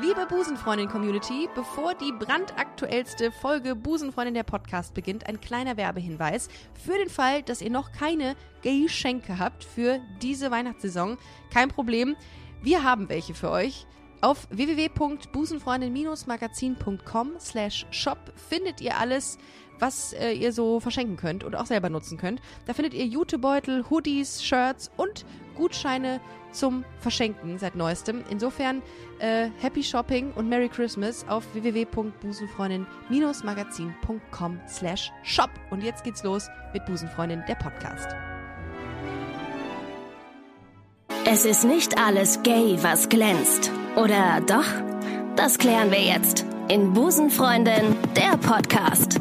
Liebe Busenfreundin-Community, bevor die brandaktuellste Folge Busenfreundin der Podcast beginnt, ein kleiner Werbehinweis. Für den Fall, dass ihr noch keine Geschenke habt für diese Weihnachtssaison, kein Problem. Wir haben welche für euch. Auf www.busenfreundin-magazin.com slash shop findet ihr alles, was äh, ihr so verschenken könnt und auch selber nutzen könnt. Da findet ihr Jutebeutel, Hoodies, Shirts und Gutscheine zum Verschenken seit neuestem. Insofern äh, Happy Shopping und Merry Christmas auf www.busenfreundin-magazin.com slash shop. Und jetzt geht's los mit Busenfreundin, der Podcast. Es ist nicht alles gay, was glänzt. Oder doch? Das klären wir jetzt in Busenfreundin, der Podcast.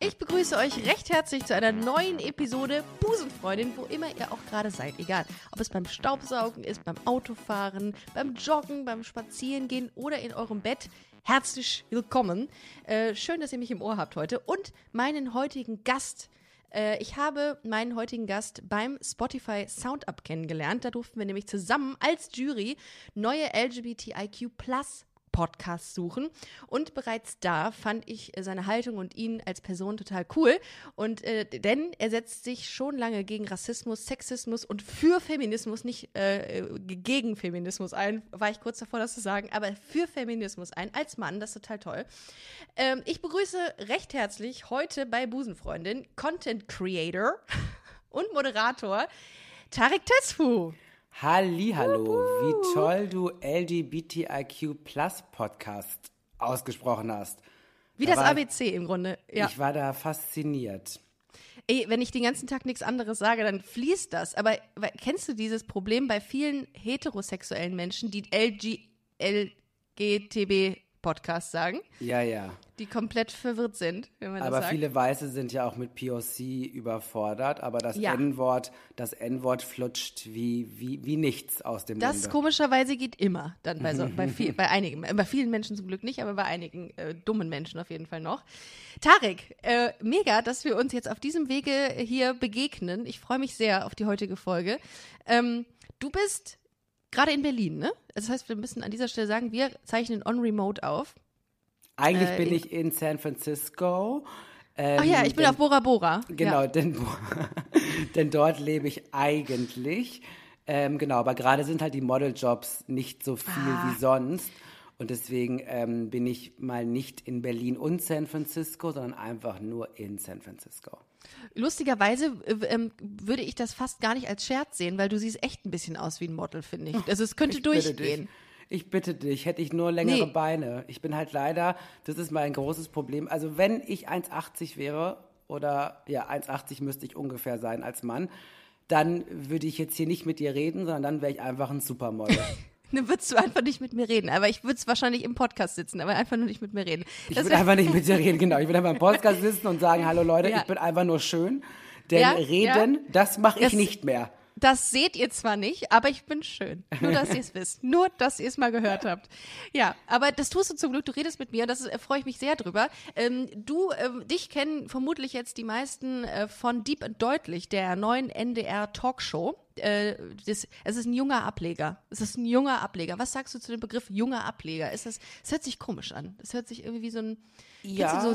Ich begrüße euch recht herzlich zu einer neuen Episode Busenfreundin, wo immer ihr auch gerade seid. Egal, ob es beim Staubsaugen ist, beim Autofahren, beim Joggen, beim Spazierengehen oder in eurem Bett. Herzlich willkommen. Äh, schön, dass ihr mich im Ohr habt heute. Und meinen heutigen Gast. Äh, ich habe meinen heutigen Gast beim Spotify Soundup kennengelernt. Da durften wir nämlich zusammen als Jury neue LGBTIQ Podcasts suchen. Und bereits da fand ich seine Haltung und ihn als Person total cool. Und äh, denn er setzt sich schon lange gegen Rassismus, Sexismus und für Feminismus, nicht äh, gegen Feminismus ein, war ich kurz davor, das zu sagen, aber für Feminismus ein, als Mann, das ist total toll. Ähm, ich begrüße recht herzlich heute bei Busenfreundin Content Creator und Moderator Tarek Tesfu. Hallihallo, wie toll du LGBTIQ Plus Podcast ausgesprochen hast. Wie da das ABC im Grunde, ja. Ich war da fasziniert. Ey, wenn ich den ganzen Tag nichts anderes sage, dann fließt das. Aber kennst du dieses Problem bei vielen heterosexuellen Menschen, die LG, LGTB Podcast sagen. Ja, ja. Die komplett verwirrt sind, wenn man aber das sagt. viele Weiße sind ja auch mit POC überfordert, aber das ja. N-Wort, das N-Wort flutscht wie, wie, wie nichts aus dem Das Munde. komischerweise geht immer, dann bei, so, bei, viel, bei einigen, bei vielen Menschen zum Glück nicht, aber bei einigen äh, dummen Menschen auf jeden Fall noch. Tarek, äh, mega, dass wir uns jetzt auf diesem Wege hier begegnen. Ich freue mich sehr auf die heutige Folge. Ähm, du bist Gerade in Berlin, ne? Das heißt, wir müssen an dieser Stelle sagen, wir zeichnen on remote auf. Eigentlich äh, bin ich in San Francisco. Ähm, Ach ja, ich bin denn, auf Bora Bora. Genau, ja. denn, denn dort lebe ich eigentlich. Ähm, genau, aber gerade sind halt die Modeljobs nicht so viel ah. wie sonst. Und deswegen ähm, bin ich mal nicht in Berlin und San Francisco, sondern einfach nur in San Francisco. Lustigerweise äh, ähm, würde ich das fast gar nicht als Scherz sehen, weil du siehst echt ein bisschen aus wie ein Model, finde ich. Also es könnte ich durchgehen. Ich bitte dich, hätte ich nur längere nee. Beine. Ich bin halt leider, das ist mein großes Problem. Also wenn ich 1,80 wäre, oder ja, 1,80 müsste ich ungefähr sein als Mann, dann würde ich jetzt hier nicht mit dir reden, sondern dann wäre ich einfach ein Supermodel. Dann würdest du einfach nicht mit mir reden. Aber ich würde es wahrscheinlich im Podcast sitzen, aber einfach nur nicht mit mir reden. Das ich würde einfach nicht mit dir reden, genau. Ich würde einfach im Podcast sitzen und sagen, hallo Leute, ja. ich bin einfach nur schön. Denn ja, reden, ja. das mache ich das, nicht mehr. Das seht ihr zwar nicht, aber ich bin schön. Nur, dass ihr es wisst. Nur, dass ihr es mal gehört habt. Ja, aber das tust du zum Glück. Du redest mit mir. Das äh, freue ich mich sehr drüber. Ähm, du, äh, dich kennen vermutlich jetzt die meisten äh, von Deep and Deutlich, der neuen NDR Talkshow. Äh, das, es ist ein junger Ableger. Es ist ein junger Ableger. Was sagst du zu dem Begriff junger Ableger? Ist das, es hört sich komisch an. Es hört sich irgendwie wie so ein, ja. so,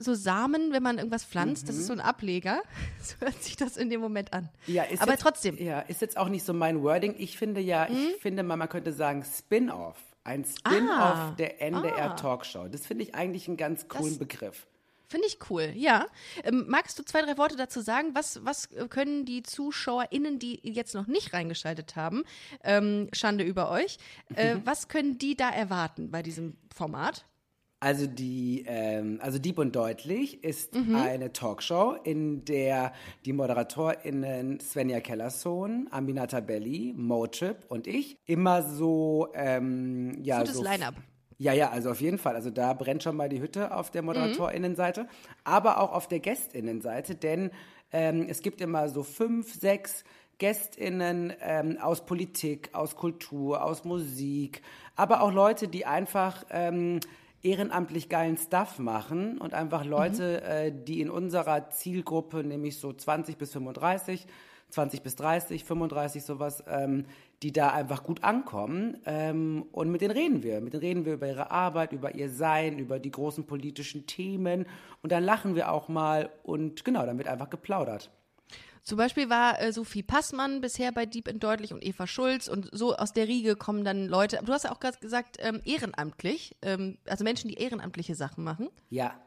so Samen, wenn man irgendwas pflanzt, mhm. das ist so ein Ableger. So hört sich das in dem Moment an. Ja, ist Aber jetzt, trotzdem. Ja, ist jetzt auch nicht so mein Wording. Ich finde ja, mhm. ich finde man könnte sagen Spin-off. Ein Spin-off ah. der NDR ah. Talkshow. Das finde ich eigentlich einen ganz coolen das, Begriff. Finde ich cool, ja. Ähm, magst du zwei, drei Worte dazu sagen? Was, was können die ZuschauerInnen, die jetzt noch nicht reingeschaltet haben, ähm, Schande über euch, äh, was können die da erwarten bei diesem Format? Also die, ähm, also Dieb und Deutlich ist mhm. eine Talkshow, in der die ModeratorInnen Svenja Kellersohn, Aminata Belli, Motrip und ich immer so, ähm, ja. Gutes so Line-Up. Ja, ja, also auf jeden Fall. Also da brennt schon mal die Hütte auf der ModeratorInnenseite, mhm. aber auch auf der GästInnenseite, denn ähm, es gibt immer so fünf, sechs GästInnen ähm, aus Politik, aus Kultur, aus Musik, aber auch Leute, die einfach ähm, ehrenamtlich geilen Stuff machen und einfach Leute, mhm. äh, die in unserer Zielgruppe, nämlich so 20 bis 35, 20 bis 30, 35 sowas, ähm, die da einfach gut ankommen. Ähm, und mit denen reden wir. Mit denen reden wir über ihre Arbeit, über ihr Sein, über die großen politischen Themen. Und dann lachen wir auch mal und genau, dann wird einfach geplaudert. Zum Beispiel war äh, Sophie Passmann bisher bei Deep and Deutlich und Eva Schulz und so aus der Riege kommen dann Leute. Du hast ja auch gerade gesagt, ähm, ehrenamtlich, ähm, also Menschen, die ehrenamtliche Sachen machen. Ja.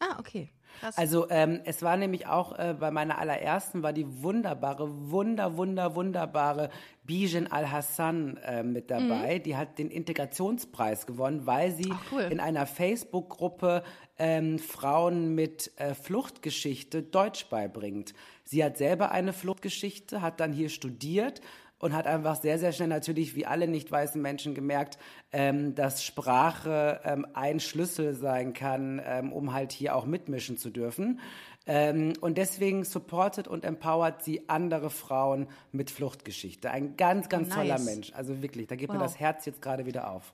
Ah, okay. Krass. Also ähm, es war nämlich auch äh, bei meiner allerersten war die wunderbare, wunder, wunder, wunderbare Bijan Al-Hassan äh, mit dabei. Die hat den Integrationspreis gewonnen, weil sie Ach, cool. in einer Facebook-Gruppe ähm, Frauen mit äh, Fluchtgeschichte Deutsch beibringt. Sie hat selber eine Fluchtgeschichte, hat dann hier studiert und hat einfach sehr, sehr schnell natürlich wie alle nicht weißen Menschen gemerkt, ähm, dass Sprache ähm, ein Schlüssel sein kann, ähm, um halt hier auch mitmischen zu dürfen. Ähm, und deswegen supportet und empowert sie andere Frauen mit Fluchtgeschichte. Ein ganz, ganz Nice. toller Mensch. Also wirklich, da geht mir Wow. das Herz jetzt gerade wieder auf.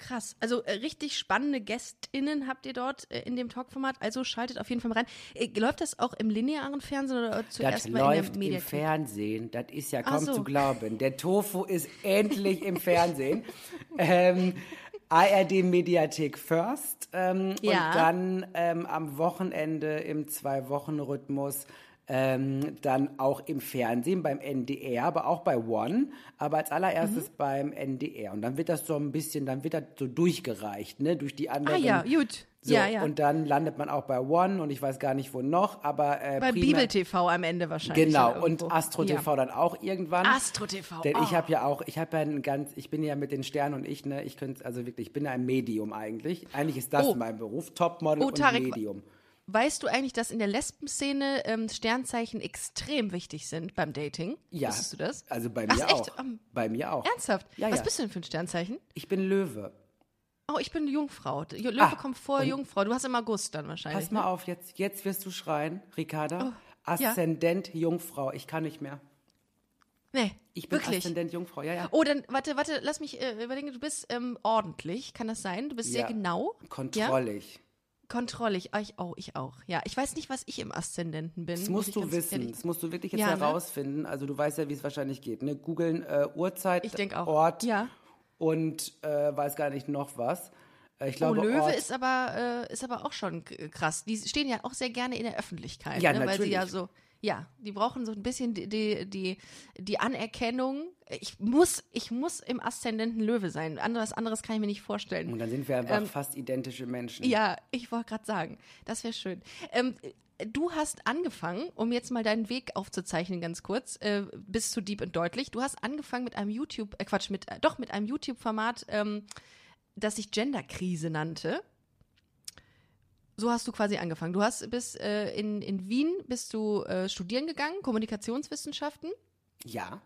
Krass. Also äh, richtig spannende GästInnen habt ihr dort äh, in dem Talkformat. Also schaltet auf jeden Fall mal rein. Äh, läuft das auch im linearen Fernsehen oder zuerst Das mal in läuft der im? Fernsehen. Das ist ja kaum so. zu glauben. Der Tofu ist endlich im Fernsehen. ähm, ARD Mediathek First ähm, Ja. und dann ähm, am Wochenende im Zwei-Wochen-Rhythmus ähm, dann auch im Fernsehen beim NDR, aber auch bei One, aber als allererstes Mhm. beim NDR. Und dann wird das so ein bisschen, dann wird das so durchgereicht, ne, durch die Ah anderen. ja, gut. So, ja, ja. Und dann landet man auch bei One und ich weiß gar nicht wo noch, aber äh, Bei Bibel TV am Ende wahrscheinlich. Genau, und. Astro TV dann auch irgendwann. Ja. Astro TV. Denn ich oh. habe ja auch, ich habe ja ein ganz, ich bin ja mit den Sternen und ich, ne, ich könnte, also wirklich, ich bin ja ein Medium eigentlich. Eigentlich ist das Oh. mein Beruf, Topmodel Oh, und Tarek, Medium. Weißt du eigentlich, dass in der Lesbenszene ähm, Sternzeichen extrem wichtig sind beim Dating? Ja. Wusstest du das? Also bei Ach, mir echt? auch. Ähm, bei mir auch. Ernsthaft? Ja, Was ja. bist du denn für ein Sternzeichen? Ich bin Löwe. Oh, ich bin Jungfrau. Löwe Ah, kommt vor Jungfrau. Du hast im August dann wahrscheinlich. Pass mal auf, jetzt, jetzt wirst du schreien, Ricarda. Oh, ja. Aszendent Jungfrau. Ich kann nicht mehr. Ne? Nee, Ich bin wirklich. Aszendent Jungfrau, ja, ja. Oh, dann, warte, warte, lass mich äh, überlegen. Du bist ähm, ordentlich, kann das sein? Du bist sehr Ja. genau. Ja? Kontrollig. Kontrollig. Ah, Ich, oh, ich auch. Ja, ich weiß nicht, was ich im Aszendenten bin. Das muss musst ich du wissen. ehrlich- Das musst du wirklich jetzt Ja, ne? herausfinden. Also du weißt ja, wie es wahrscheinlich geht. Ne? Googeln äh, Uhrzeit, Ich auch. Ort Ja. und äh, weiß gar nicht noch was. Äh, ich Oh, glaube, Löwe Ort, ist aber, äh, ist aber auch schon krass. Die stehen ja auch sehr gerne in der Öffentlichkeit, Ja, ne? weil sie ja so, ja, die brauchen so ein bisschen die, die, die, die Anerkennung. Ich muss, ich muss im Aszendenten Löwe sein. Anderes, anderes kann ich mir nicht vorstellen. Und dann sind wir einfach fast identische Menschen. Ähm, Ja, ich wollte gerade sagen, das wäre schön. Ähm, du hast angefangen, um jetzt mal deinen Weg aufzuzeichnen, ganz kurz, äh, bis zu Deep und Deutlich. Du hast angefangen mit einem YouTube, äh, Quatsch, mit, äh, doch mit einem YouTube-Format, ähm, das sich Genderkrise nannte. So hast du quasi angefangen. Du hast bis äh, in, in Wien bist du äh, studieren gegangen, Kommunikationswissenschaften. Ja.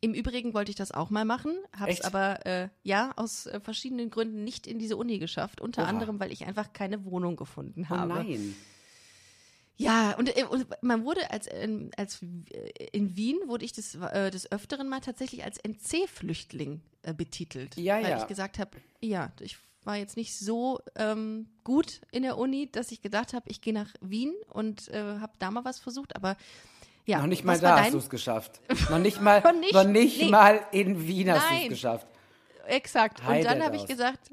Im Übrigen wollte ich das auch mal machen, habe es aber äh, ja aus äh, verschiedenen Gründen nicht in diese Uni geschafft. Unter Oha. anderem, weil ich einfach keine Wohnung gefunden Oh habe. nein. Ja, und, äh, und man wurde als, ähm, als äh, in Wien wurde ich des, äh, des Öfteren mal tatsächlich als NC-Flüchtling äh, betitelt. Ja, weil ja. ich gesagt habe, ja, ich war jetzt nicht so ähm, gut in der Uni, dass ich gedacht habe, ich gehe nach Wien und äh, habe da mal was versucht, aber ja. Noch nicht mal da hast du es geschafft. Noch nicht mal, Noch nicht? noch nicht Nee. mal in Wien hast du es Nein. geschafft. Exakt. Und Heidet dann habe ich gesagt,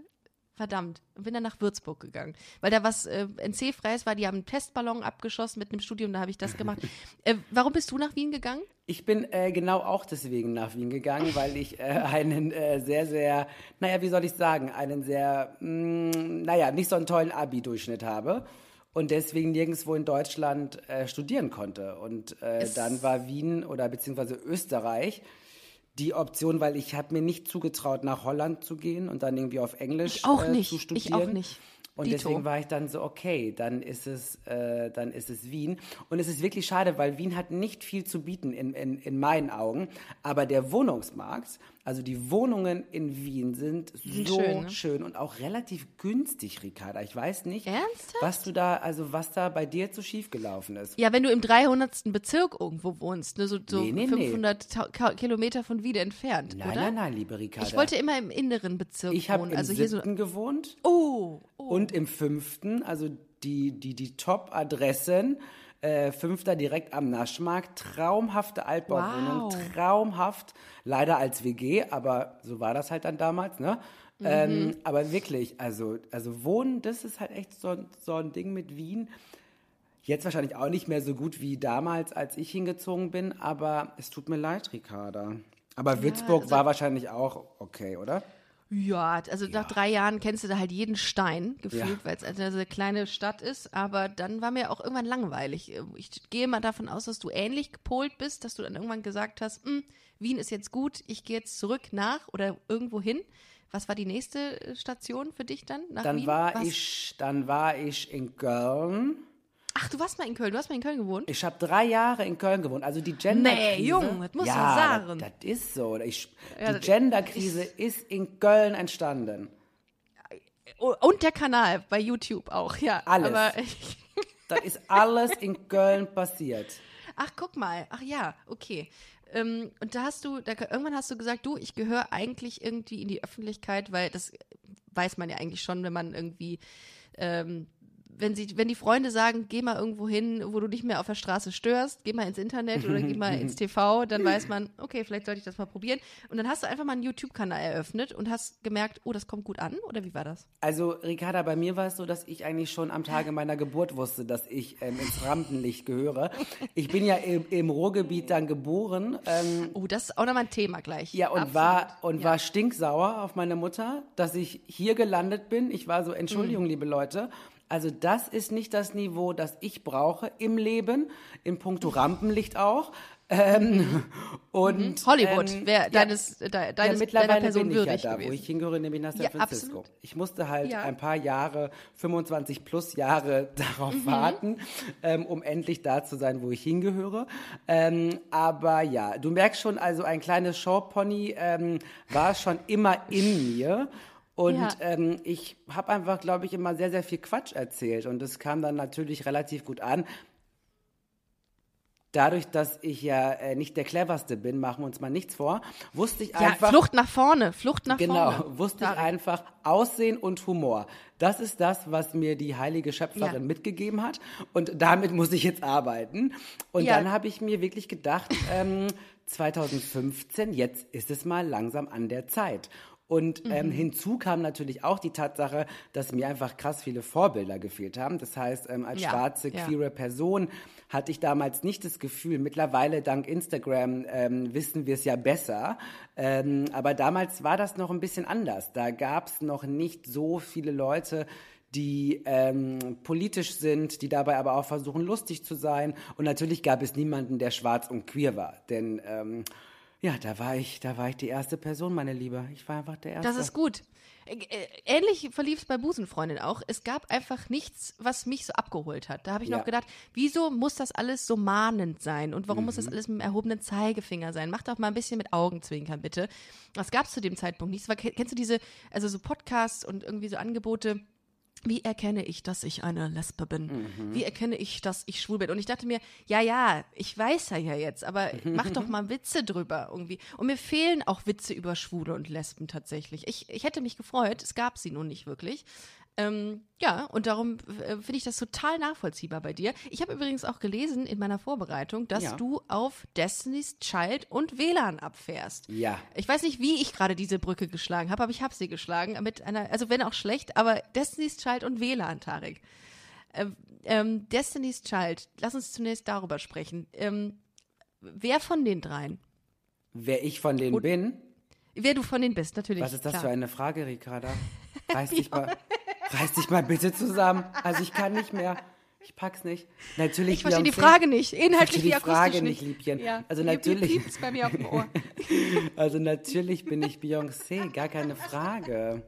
verdammt, bin dann nach Würzburg gegangen. Weil da was äh, NC-freies war, die haben einen Testballon abgeschossen mit einem Studium, da habe ich das gemacht. äh, warum bist du nach Wien gegangen? Ich bin äh, genau auch deswegen nach Wien gegangen, weil ich äh, einen äh, sehr, sehr, naja, wie soll ich sagen, einen sehr, mh, naja, nicht so einen tollen Abi-Durchschnitt habe und deswegen nirgendwo in Deutschland äh, studieren konnte. Und äh, dann war Wien oder beziehungsweise Österreich die Option, weil ich habe mir nicht zugetraut, nach Holland zu gehen und dann irgendwie auf Englisch Ich auch äh, nicht. zu Ich studieren. auch nicht. Und Dito. deswegen war ich dann so, okay, dann ist es, äh, dann ist es Wien. Und es ist wirklich schade, weil Wien hat nicht viel zu bieten in, in, in meinen Augen. Aber der Wohnungsmarkt, also die Wohnungen in Wien sind so schön, schön, ne? und auch relativ günstig, Ricarda. Ich weiß nicht, Ernsthaft? was du da, also was da bei dir so schief gelaufen ist. Ja, wenn du im 300. Bezirk irgendwo wohnst, ne, so, so Nee, nee, nee. 500 Ta- Ka- Kilometer von Wien entfernt, Nein, oder? nein, nein, liebe Ricarda. Ich wollte immer im inneren Bezirk ich habe wohnen. im Also hier so. siebten gewohnt Oh, oh. und im fünften, also die, die, die Top-Adressen äh, Fünfter direkt am Naschmarkt. Traumhafte Altbauwohnung, Wow. traumhaft. Leider als WG, aber so war das halt dann damals, ne? Ähm, aber wirklich, also, also Wohnen, das ist halt echt so, ein- so ein Ding mit Wien. Jetzt wahrscheinlich auch nicht mehr so gut wie damals, als ich hingezogen bin, aber es tut mir leid, Ricarda. Aber Würzburg also- war wahrscheinlich auch okay, oder? Ja, also nach drei Jahren kennst du da halt jeden Stein gefühlt, Ja. weil es also eine kleine Stadt ist. Aber dann war mir auch irgendwann langweilig. Ich gehe mal davon aus, dass du ähnlich gepolt bist, dass du dann irgendwann gesagt hast, "Hm, Wien ist jetzt gut, ich gehe jetzt zurück nach oder irgendwo hin. Was war die nächste äh, Station für dich dann? Nach Dann Wien? war Was? ich, dann war ich in Köln. Ach, du warst mal in Köln. Du hast mal in Köln gewohnt? Ich habe drei Jahre in Köln gewohnt. Also die Genderkrise. Nee, Jung, das musst du ja, sagen. Das, das ist so. Ich, Ja, die Genderkrise ist in Köln entstanden. Oh, Und der Kanal bei YouTube auch, ja. Alles. Aber, Das ist alles in Köln passiert. ach, guck mal. Ach ja, okay. Ähm, und da hast du, da, irgendwann hast du gesagt, du, ich gehöre eigentlich irgendwie in die Öffentlichkeit, weil das weiß man ja eigentlich schon, wenn man irgendwie, ähm, wenn sie, wenn die Freunde sagen, geh mal irgendwo hin, wo du nicht mehr auf der Straße störst, geh mal ins Internet oder geh mal ins TV, dann weiß man, okay, vielleicht sollte ich das mal probieren. Und dann hast du einfach mal einen YouTube-Kanal eröffnet und hast gemerkt, oh, das kommt gut an, oder wie war das? Also, Ricarda, bei mir war es so, dass ich eigentlich schon am Tage meiner Geburt wusste, dass ich ähm, ins Rampenlicht gehöre. Ich bin ja im, im Ruhrgebiet dann geboren. Ähm, Oh, das ist auch nochmal ein Thema gleich. Ja, und Absolut. war und Ja. war stinksauer auf meine Mutter, dass ich hier gelandet bin. Ich war so, Mhm. Entschuldigung, liebe Leute. Also das ist nicht das Niveau, das ich brauche im Leben, in puncto Rampenlicht auch. Ähm, und Hollywood ähm, wäre ja, deines, de, deines ja, deiner mittlerweile Person bin ich ja da, gewesen. wo ich hingehöre, nämlich nach San Ja, Francisco. absolut. Ich musste halt Ja. ein paar Jahre, 25 plus Jahre darauf Mhm. warten, ähm, um endlich da zu sein, wo ich hingehöre. Ähm, aber ja, du merkst schon, also ein kleines Showpony ähm, war schon immer in mir. Und Ja. ähm, ich habe einfach, glaube ich, immer sehr, sehr viel Quatsch erzählt. Und das kam dann natürlich relativ gut an. Dadurch, dass ich ja äh, nicht der cleverste bin, machen wir uns mal nichts vor, wusste ich ja, einfach. Flucht nach vorne, Flucht nach Genau, vorne. wusste ich einfach Aussehen und Humor. Das ist das, was mir die heilige Schöpferin Ja. mitgegeben hat. Und damit muss ich jetzt arbeiten. Und Ja. dann habe ich mir wirklich gedacht, ähm, 2015, jetzt ist es mal langsam an der Zeit. Und ähm, Mhm. hinzu kam natürlich auch die Tatsache, dass mir einfach krass viele Vorbilder gefehlt haben. Das heißt, ähm, als Ja, schwarze, ja. queere Person hatte ich damals nicht das Gefühl, mittlerweile dank Instagram ähm, wissen wir es ja besser, ähm, aber damals war das noch ein bisschen anders. Da gab es noch nicht so viele Leute, die ähm, politisch sind, die dabei aber auch versuchen, lustig zu sein. Und natürlich gab es niemanden, der schwarz und queer war. Denn ähm, ja, da war ich, da war ich die erste Person, meine Liebe. Ich war einfach der Erste. Das ist gut. Äh, äh, Ähnlich verlief es bei Busenfreundin auch. Es gab einfach nichts, was mich so abgeholt hat. Da habe ich Ja. noch gedacht, wieso muss das alles so mahnend sein? Und warum muss Mhm. das alles mit dem erhobenen Zeigefinger sein? Mach doch mal ein bisschen mit Augenzwinkern, bitte. Das gab es zu dem Zeitpunkt nicht. War, kennst du diese, also so Podcasts und irgendwie so Angebote, wie erkenne ich, dass ich eine Lesbe bin? Mhm. Wie erkenne ich, dass ich schwul bin? Und ich dachte mir, ja, ja, ich weiß ja ja jetzt, aber mach doch mal Witze drüber irgendwie. Und mir fehlen auch Witze über Schwule und Lesben tatsächlich. Ich, ich hätte mich gefreut, es gab sie nun nicht wirklich. Ähm, ja, und darum äh, finde ich das total nachvollziehbar bei dir. Ich habe übrigens auch gelesen in meiner Vorbereitung, dass Ja. du auf Destiny's Child und WLAN abfährst. Ja. Ich weiß nicht, wie ich gerade diese Brücke geschlagen habe, aber ich habe sie geschlagen mit einer, also wenn auch schlecht, aber Destiny's Child und WLAN, Tarek. Ähm, ähm, Destiny's Child, lass uns zunächst darüber sprechen. Ähm, wer von den dreien? Wer ich von denen bin, Wer du von denen bist, natürlich. was ist das klar. für eine Frage, Ricarda? Reiß dich mal, reiß dich mal bitte zusammen. Also ich kann nicht mehr. Ich pack's nicht. Natürlich Ich verstehe die. Frage nicht, Ich inhaltlich wie die Frage akustisch nicht, Liebchen. Ja. Also natürlich- bei mir auf dem Ohr. Also natürlich bin ich Beyoncé, gar keine Frage.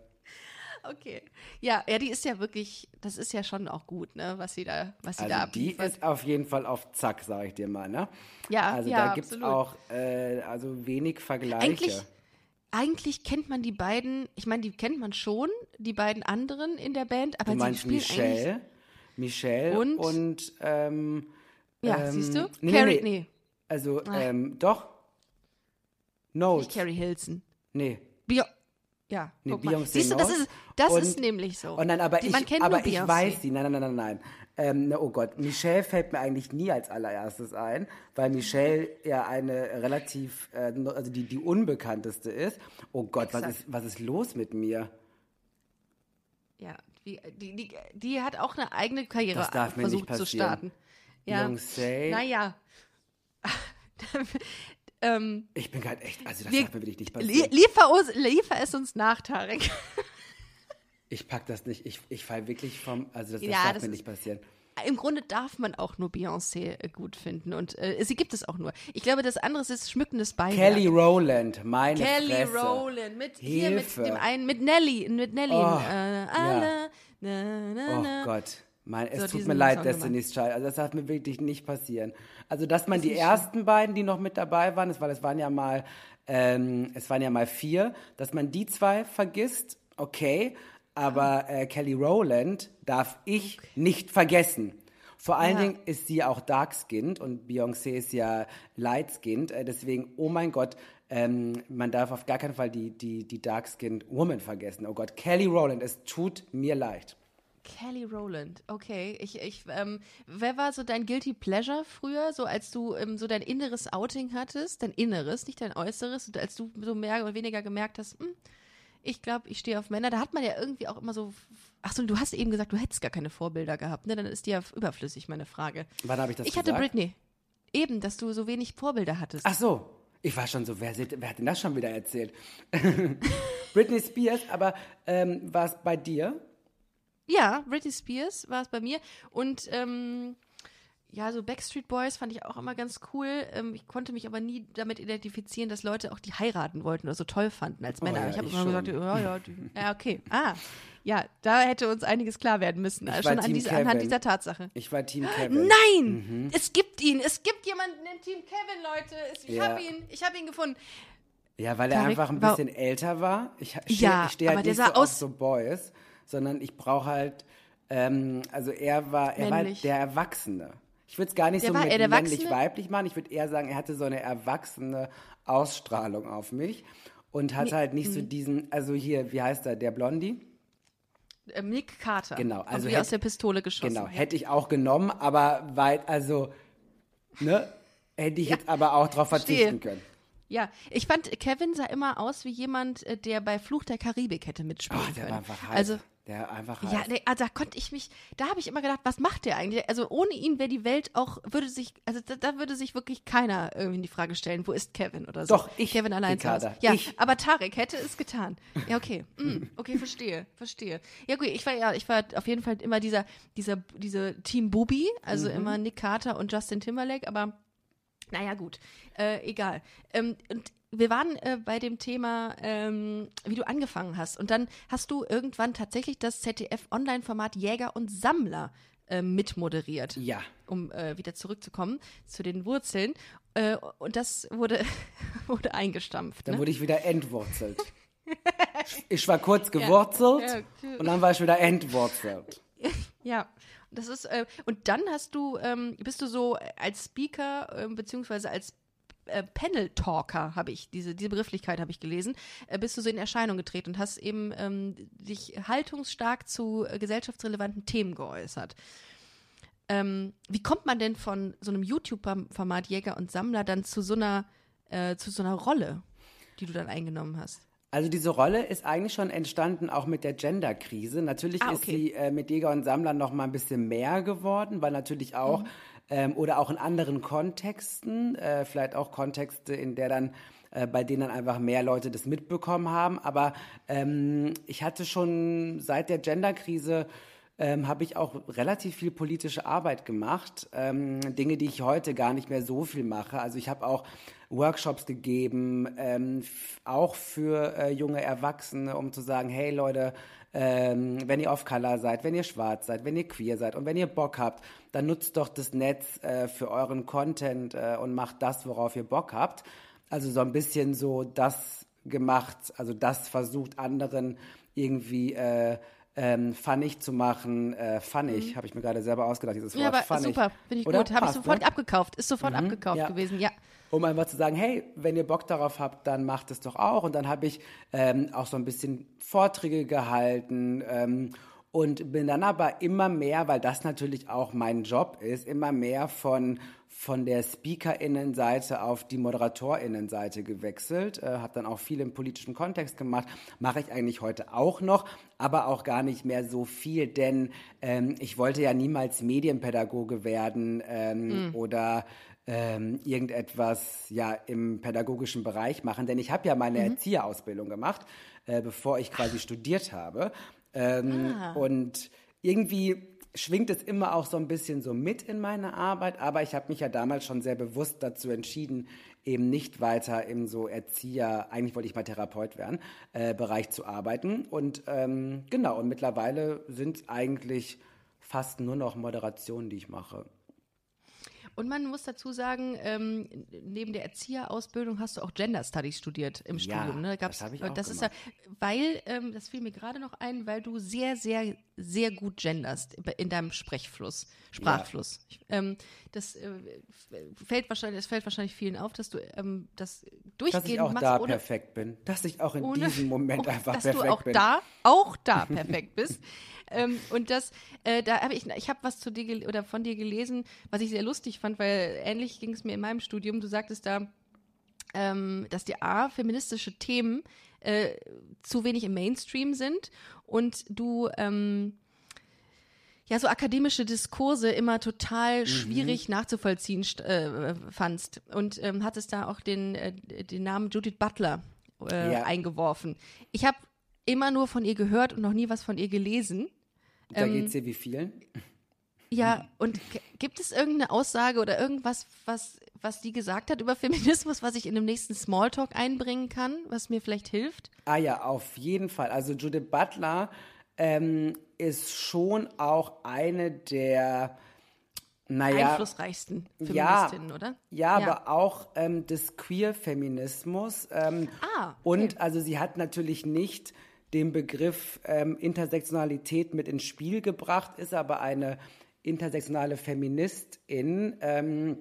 Okay. Ja, ja, die ist ja wirklich, das ist ja schon auch gut, ne, was sie da, was sie da Also die abliefert. ist auf jeden Fall auf Zack, sag ich dir mal, ne? Ja, Also ja, da gibt's absolut. auch äh, also wenig Vergleiche. Eigentlich, eigentlich kennt man die beiden, ich meine, die kennt man schon, die beiden anderen in der Band, aber du sie meinst spielen eigentlich. Michelle, Michelle Und? und, ähm, Ja, ähm, siehst du? nee, Carrie, nee. nee, also ähm, doch Notes. nicht Carrie Hilson. Nee. Bio ja, Nee, Siehst du, das ist, das und- ist nämlich so. Und dann aber Die- ich, man kennt aber ich weiß sie. Nein, nein, nein, nein, nein. Ähm, oh Gott, Michelle fällt mir eigentlich nie als allererstes ein, weil Michelle ja eine relativ, äh, also die, die unbekannteste ist. Oh Gott, was ist, was ist los mit mir? Ja, die, die, die, die hat auch eine eigene Karriere Das darf mir nicht versucht zu passieren. starten. Ja. Naja. ähm, Ich bin gerade echt, also das darf mir wirklich nicht passieren. liefer, liefer es uns nach, Tarek. Ich pack das nicht, ich, ich fall wirklich vom, also das, das Ja, darf das mir nicht passieren. Im Grunde darf man auch nur Beyoncé äh, gut finden und äh, sie gibt es auch nur. Ich glaube, das andere ist schmückendes Beiwerk. Kelly Rowland, meine Kelly Fresse. Rowland mit hier mit Hilfe. dem einen mit Nelly mit Nelly Oh, äh, alle, na, na, Oh na. Gott. Mein, es So, tut mir leid, Song Destiny's Child. Also das darf mir wirklich nicht passieren. Also dass man die nicht ersten beiden, die noch mit dabei waren, das, weil es waren ja mal, ähm, es waren ja mal vier, dass man die zwei vergisst, okay. Aber äh, Kelly Rowland darf ich nicht vergessen. Vor allen Ja. Dingen ist sie auch dark-skinned und Beyoncé ist ja light-skinned. Äh, deswegen, oh mein Gott, ähm, man darf auf gar keinen Fall die, die, die dark-skinned Woman vergessen. Oh Gott, Kelly Rowland, es tut mir leid. Kelly Rowland, okay. Ich, ich, ähm, wer war so dein Guilty Pleasure früher, so als du ähm, so dein inneres Outing hattest, dein Inneres, nicht dein Äußeres, und als du so mehr oder weniger gemerkt hast, hm, ich glaube, ich stehe auf Männer, da hat man ja irgendwie auch immer so, ach so, du hast eben gesagt, du hättest gar keine Vorbilder gehabt, ne? Dann ist die ja überflüssig, meine Frage. Wann habe ich das ich hatte gesagt? Britney. Eben, dass du so wenig Vorbilder hattest. Ach so, ich war schon so, wer, wer hat denn das schon wieder erzählt? Britney Spears, aber ähm, war es bei dir? Ja, Britney Spears war es bei mir. Und ähm, ja, so Backstreet Boys fand ich auch immer ganz cool. Ähm, ich konnte mich aber nie damit identifizieren, dass Leute auch die heiraten wollten oder so toll fanden als Männer. ja, ich habe immer schon. gesagt, ja, ja, die, ja, okay. Ah, ja, da hätte uns einiges klar werden müssen. Ich war schon an diese, anhand dieser Tatsache. Ich war Team Kevin. Nein! Es gibt ihn! Es gibt jemanden im Team Kevin, Leute! Ich Ja. habe ihn! Ich habe ihn gefunden. Ja, weil er Tarek, einfach ein bisschen älter war. Ich, ich Ja, ich stehe halt aber der nicht sah so aus- so Boys, sondern ich brauche halt, ähm, also er war, er war der Erwachsene. Ich würde es gar nicht Der so war mit Erwachsene? männlich-weiblich machen. Ich würde eher sagen, er hatte so eine erwachsene Ausstrahlung auf mich und hatte halt nicht so mhm. diesen, also hier, wie heißt er, der Blondie? Nick Carter. Genau, also wie hätt- aus der Pistole geschossen. Genau, hätte ich auch genommen, aber weit, also, ne, hätte ich jetzt aber auch drauf verzichten Verstehe. können. Ja, ich fand, Kevin sah immer aus wie jemand, äh, der bei Fluch der Karibik hätte mitspielen Oh, der können. war einfach heiß. Also, der einfach ja, der, also da konnte ich mich, da habe ich immer gedacht, was macht der eigentlich? Also ohne ihn wäre die Welt auch, würde sich, also da, da würde sich wirklich keiner irgendwie in die Frage stellen, wo ist Kevin oder so. Doch, ich, Kevin allein zu Hause. Ja, ich. aber Tarek hätte es getan. Ja, okay. Mm, okay, verstehe, verstehe. Ja, gut, ich war ja, ich war auf jeden Fall immer dieser, dieser, diese Team Bubi, also Mhm. immer Nick Carter und Justin Timberlake, aber naja, gut. Äh, egal. Ähm, und wir waren äh, bei dem Thema, ähm, wie du angefangen hast. Und dann hast du irgendwann tatsächlich das ZDF-Online-Format Jäger und Sammler äh, mitmoderiert, Ja. um äh, wieder zurückzukommen zu den Wurzeln. Äh, und das wurde, wurde eingestampft. Dann Ne? wurde ich wieder entwurzelt. Ich war kurz gewurzelt Ja, okay. und dann war ich wieder entwurzelt. Ja, und das ist äh, und dann hast du ähm, bist du so als Speaker ähm, beziehungsweise als äh, Panel-Talker habe ich diese diese Begrifflichkeit habe ich gelesen, äh, bist du so in Erscheinung getreten und hast eben ähm, dich haltungsstark zu äh, gesellschaftsrelevanten Themen geäußert. Ähm, wie kommt man denn von so einem YouTube-Format Jäger und Sammler dann zu so einer äh, zu so einer Rolle, die du dann eingenommen hast? Also diese Rolle ist eigentlich schon entstanden auch mit der Genderkrise. Natürlich Ah, ist okay. sie äh, mit Jäger und Sammler noch mal ein bisschen mehr geworden, weil natürlich auch Mhm. ähm, oder auch in anderen Kontexten, äh, vielleicht auch Kontexte, in der dann äh, bei denen dann einfach mehr Leute das mitbekommen haben. Aber ähm, ich hatte schon seit der Genderkrise ähm, habe ich auch relativ viel politische Arbeit gemacht. Ähm, Dinge, die ich heute gar nicht mehr so viel mache. Also ich habe auch Workshops gegeben, ähm, auch für äh, junge Erwachsene, um zu sagen, hey Leute, ähm, wenn ihr off-color seid, wenn ihr schwarz seid, wenn ihr queer seid und wenn ihr Bock habt, dann nutzt doch das Netz äh, für euren Content äh, und macht das, worauf ihr Bock habt. Also so ein bisschen so das gemacht, also das versucht anderen irgendwie äh, ähm, funnig zu machen. Äh, funnig, habe ich mir gerade selber ausgedacht, dieses Wort. Mhm. Ja, aber funnig. super, finde ich Oder? gut. Habe ich sofort ne? abgekauft. Ist sofort abgekauft ja. gewesen, ja. Um einfach zu sagen, hey, wenn ihr Bock darauf habt, dann macht es doch auch. Und dann habe ich ähm, auch so ein bisschen Vorträge gehalten ähm, und bin dann aber immer mehr, weil das natürlich auch mein Job ist, immer mehr von von der Speakerinnenseite auf die Moderatorinnenseite gewechselt, äh, habe dann auch viel im politischen Kontext gemacht, mache ich eigentlich heute auch noch, aber auch gar nicht mehr so viel, denn ähm, ich wollte ja niemals Medienpädagoge werden ähm, mhm. oder ähm, irgendetwas ja im pädagogischen Bereich machen, denn ich habe ja meine mhm. Erzieherausbildung gemacht, äh, bevor ich quasi studiert habe ähm, ah. und irgendwie schwingt es immer auch so ein bisschen so mit in meine Arbeit, aber ich habe mich ja damals schon sehr bewusst dazu entschieden, eben nicht weiter im so Erzieher, eigentlich wollte ich mal Therapeut werden, äh, Bereich zu arbeiten. Und ähm, genau, und mittlerweile sind eigentlich fast nur noch Moderationen, die ich mache. Und man muss dazu sagen, ähm, neben der Erzieherausbildung hast du auch Gender Studies studiert im ja, Studium. Ne? Gab's, das habe ich auch das gemacht. ist ja, weil, ähm, das fiel mir gerade noch ein, weil du sehr, sehr, sehr gut genderst in deinem Sprechfluss, Sprachfluss. Ja. Ähm, das äh, fällt wahrscheinlich, es fällt wahrscheinlich vielen auf, dass du ähm, das durchgehend dass ich auch machst, da perfekt bin, dass ich auch in ohne, diesem Moment einfach dass perfekt du auch bin. da, auch da perfekt bist. Ähm, und das, äh, da habe ich, ich habe was zu dir oder von dir gelesen, was ich sehr lustig fand, weil ähnlich ging es mir in meinem Studium. Du sagtest da, ähm, dass die A, feministische Themen äh, zu wenig im Mainstream sind und du ähm, ja so akademische Diskurse immer total mhm. schwierig nachzuvollziehen äh, fandst und ähm, hattest da auch den, äh, den Namen Judith Butler äh, ja. eingeworfen. Ich habe immer nur von ihr gehört und noch nie was von ihr gelesen. Da ähm, geht es dir wie vielen? Ja, und gibt es irgendeine Aussage oder irgendwas, was, was die gesagt hat über Feminismus, was ich in dem nächsten Smalltalk einbringen kann, was mir vielleicht hilft? Ah ja, auf jeden Fall. Also Judith Butler ähm, ist schon auch eine der naja, einflussreichsten Feministinnen, ja, oder? Ja, ja, aber auch ähm, des Queer-Feminismus. Ähm, ah, okay. Und also sie hat natürlich nicht den Begriff ähm, Intersektionalität mit ins Spiel gebracht, ist aber eine intersektionale Feministin ähm,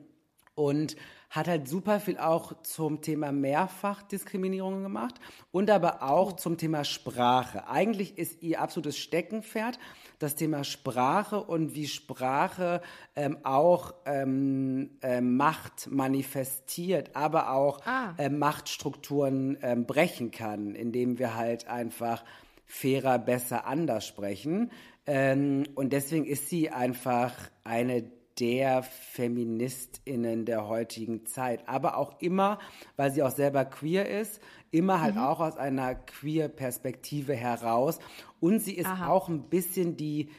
und hat halt super viel auch zum Thema Mehrfachdiskriminierung gemacht und aber auch oh. zum Thema Sprache. Eigentlich ist ihr absolutes Steckenpferd das Thema Sprache und wie Sprache ähm, auch ähm, äh, Macht manifestiert, aber auch ah. äh, Machtstrukturen ähm, brechen kann, indem wir halt einfach fairer, besser, anders sprechen. Ähm, und deswegen ist sie einfach eine der Feministinnen der heutigen Zeit. Aber auch immer, weil sie auch selber queer ist, immer halt mhm. auch aus einer queer Perspektive heraus. Und sie ist Aha. auch ein bisschen die,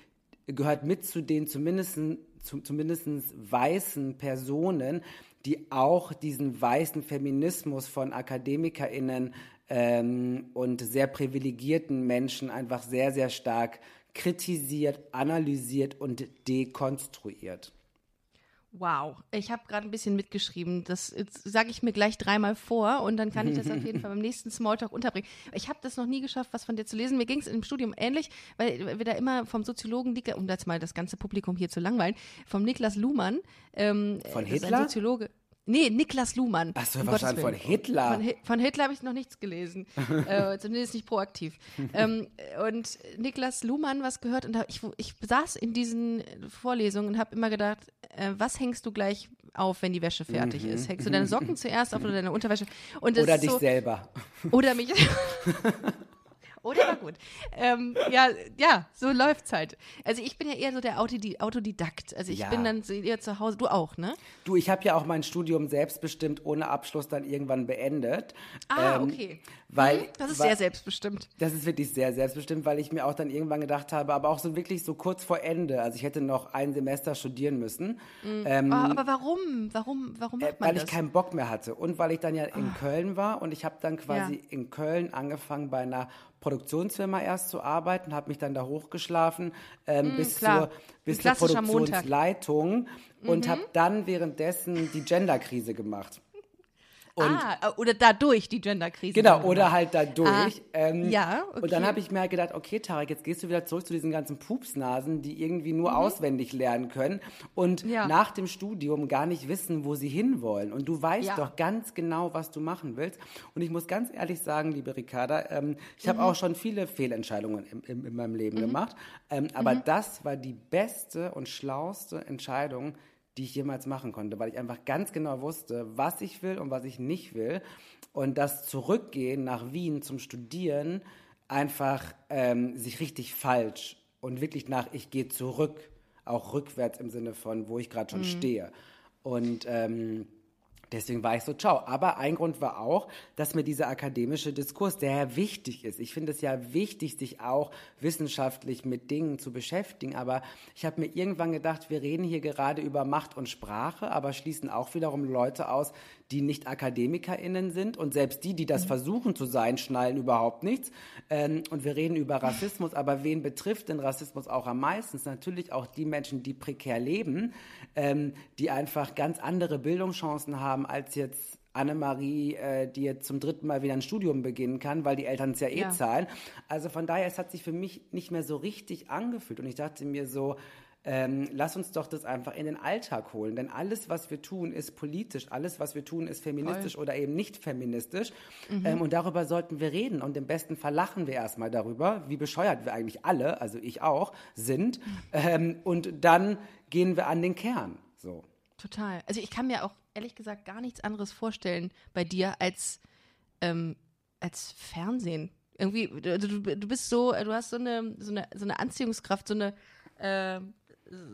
gehört mit zu den zumindest, zu, zumindest weißen Personen, die auch diesen weißen Feminismus von AkademikerInnen ähm, und sehr privilegierten Menschen einfach sehr, sehr stark kritisiert, analysiert und dekonstruiert. Wow, ich habe gerade ein bisschen mitgeschrieben. Das sage ich mir gleich dreimal vor und dann kann ich das auf jeden Fall beim nächsten Smalltalk unterbringen. Ich habe das noch nie geschafft, was von dir zu lesen. Mir ging es im Studium ähnlich, weil wir da immer vom Soziologen, um jetzt mal das ganze Publikum hier zu langweilen, vom Niklas Luhmann, ähm, von Hitler? Soziologe. Nee, Niklas Luhmann. Ach so, um wahrscheinlich von Hitler. Von, von Hitler habe ich noch nichts gelesen. äh, zumindest nicht proaktiv. ähm, und Niklas Luhmann was gehört und ich, ich saß in diesen Vorlesungen und habe immer gedacht, äh, was hängst du gleich auf, wenn die Wäsche fertig mhm. ist? Hängst du deine Socken zuerst auf oder deine Unterwäsche? Oder dich so, selber. Oder mich. Oder war gut. Ähm, ja, ja, so läuft's halt. Also ich bin ja eher so der Autodidakt. Also ich ja. bin dann eher zu Hause. Du auch, ne? Du, ich habe ja auch mein Studium selbstbestimmt ohne Abschluss dann irgendwann beendet. Ah, ähm, okay. Weil, mhm, das ist weil, sehr selbstbestimmt. Das ist wirklich sehr selbstbestimmt, weil ich mir auch dann irgendwann gedacht habe, aber auch so wirklich so kurz vor Ende. Also ich hätte noch ein Semester studieren müssen. Mhm. Ähm, oh, aber warum? Warum, warum macht äh, man Weil das? ich keinen Bock mehr hatte und weil ich dann ja in oh. Köln war und ich habe dann quasi ja. in Köln angefangen bei einer Produktionsfirma erst zu arbeiten, habe mich dann da hochgeschlafen ähm, mm, bis, zur, bis zur Produktionsleitung Montag. und mhm. habe dann währenddessen die Genderkrise gemacht. Und ah, oder dadurch die Genderkrise. Genau, oder gemacht. halt dadurch. Ah, ähm, ja, Und dann okay. habe ich mir halt gedacht, okay, Tarek, jetzt gehst du wieder zurück zu diesen ganzen Pupsnasen, die irgendwie nur Mhm. auswendig lernen können und Ja. nach dem Studium gar nicht wissen, wo sie hinwollen. Und du weißt Ja. doch ganz genau, was du machen willst. Und ich muss ganz ehrlich sagen, liebe Ricarda, ähm, ich habe Mhm. auch schon viele Fehlentscheidungen im, im, in meinem Leben gemacht. Ähm, aber Mhm. das war die beste und schlauste Entscheidung, die ich jemals machen konnte, weil ich einfach ganz genau wusste, was ich will und was ich nicht will. Und das Zurückgehen nach Wien zum Studieren einfach ähm, sich richtig falsch und wirklich nach, ich gehe zurück, auch rückwärts im Sinne von, wo ich gerade schon stehe. Und ähm, Deswegen war ich so, ciao. Aber ein Grund war auch, dass mir dieser akademische Diskurs, der ja wichtig ist. Ich finde es ja wichtig, sich auch wissenschaftlich mit Dingen zu beschäftigen. Aber ich habe mir irgendwann gedacht, wir reden hier gerade über Macht und Sprache, aber schließen auch wiederum Leute aus, die nicht AkademikerInnen sind. Und selbst die, die das versuchen zu sein, schnallen überhaupt nichts. Ähm, und wir reden über Rassismus. Aber wen betrifft denn Rassismus auch am meisten? Natürlich auch die Menschen, die prekär leben, ähm, die einfach ganz andere Bildungschancen haben als jetzt Annemarie, äh, die jetzt zum dritten Mal wieder ein Studium beginnen kann, weil die Eltern es ja eh Ja. zahlen. Also von daher, es hat sich für mich nicht mehr so richtig angefühlt. Und ich dachte mir so, ähm, lass uns doch das einfach in den Alltag holen. Denn alles, was wir tun, ist politisch. Alles, was wir tun, ist feministisch oder eben nicht feministisch. Ähm, und darüber sollten wir reden. Und im besten Fall lachen wir erstmal darüber, wie bescheuert wir eigentlich alle, also ich auch, sind. Ähm, und dann gehen wir an den Kern. So. Total. Also ich kann mir auch ehrlich gesagt gar nichts anderes vorstellen bei dir als, ähm, als Fernsehen. Irgendwie, du, du, bist so, du hast so eine, so eine, so eine Anziehungskraft, so eine, äh,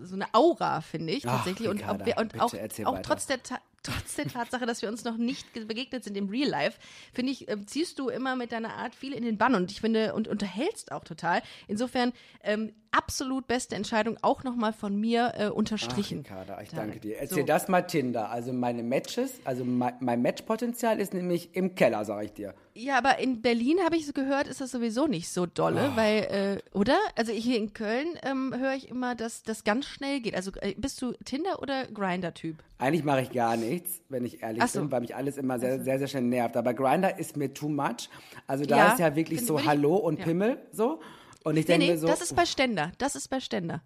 so eine Aura, finde ich, Ach, tatsächlich. und Ricarda, und auch, auch trotz der, trotz der Tatsache, dass wir uns noch nicht ge- begegnet sind im Real Life, finde ich, ähm, ziehst du immer mit deiner Art viel in den Bann und ich finde, und unterhältst auch total. Insofern, ähm, absolut beste Entscheidung, auch nochmal von mir äh, unterstrichen. Ach, Ricarda, ich danke dir. Erzähl So. das mal Tinder. Also meine Matches, also mein, mein Matchpotenzial ist nämlich im Keller, sage ich dir. Ja, aber in Berlin habe ich so gehört, ist das sowieso nicht so dolle, Oh. weil, äh, oder? Also hier in Köln ähm, höre ich immer, dass das ganz schnell geht. Also äh, bist du Tinder- oder Grinder-Typ? Eigentlich mache ich gar nichts, wenn ich ehrlich so. bin, weil mich alles immer sehr, sehr, sehr schnell nervt. Aber Grinder ist mir too much. Also da Ja, ist ja wirklich so ich- Hallo und ja. Pimmel so. Und ich Nee, denke nee, so, das ist bei Ständer. Das ist bei Ständer.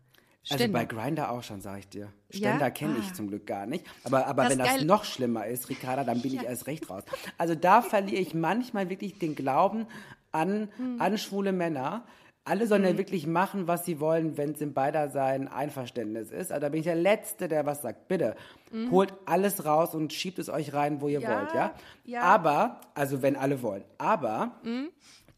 Also Ständer. bei Grinder auch schon, sage ich dir. Ja? Ständer kenne ich Ah. zum Glück gar nicht. Aber, aber Das wenn das noch schlimmer ist, Ricarda, dann bin ich erst recht raus. Also da verliere ich manchmal wirklich den Glauben an, Hm. an schwule Männer. Alle sollen ja wirklich machen, was sie wollen, wenn es in beidersein Einverständnis ist. Also da bin ich der Letzte, der was sagt. Bitte, holt alles raus und schiebt es euch rein, wo ihr. Ja, wollt, ja? ja. Aber, also wenn alle wollen. Aber Mhm.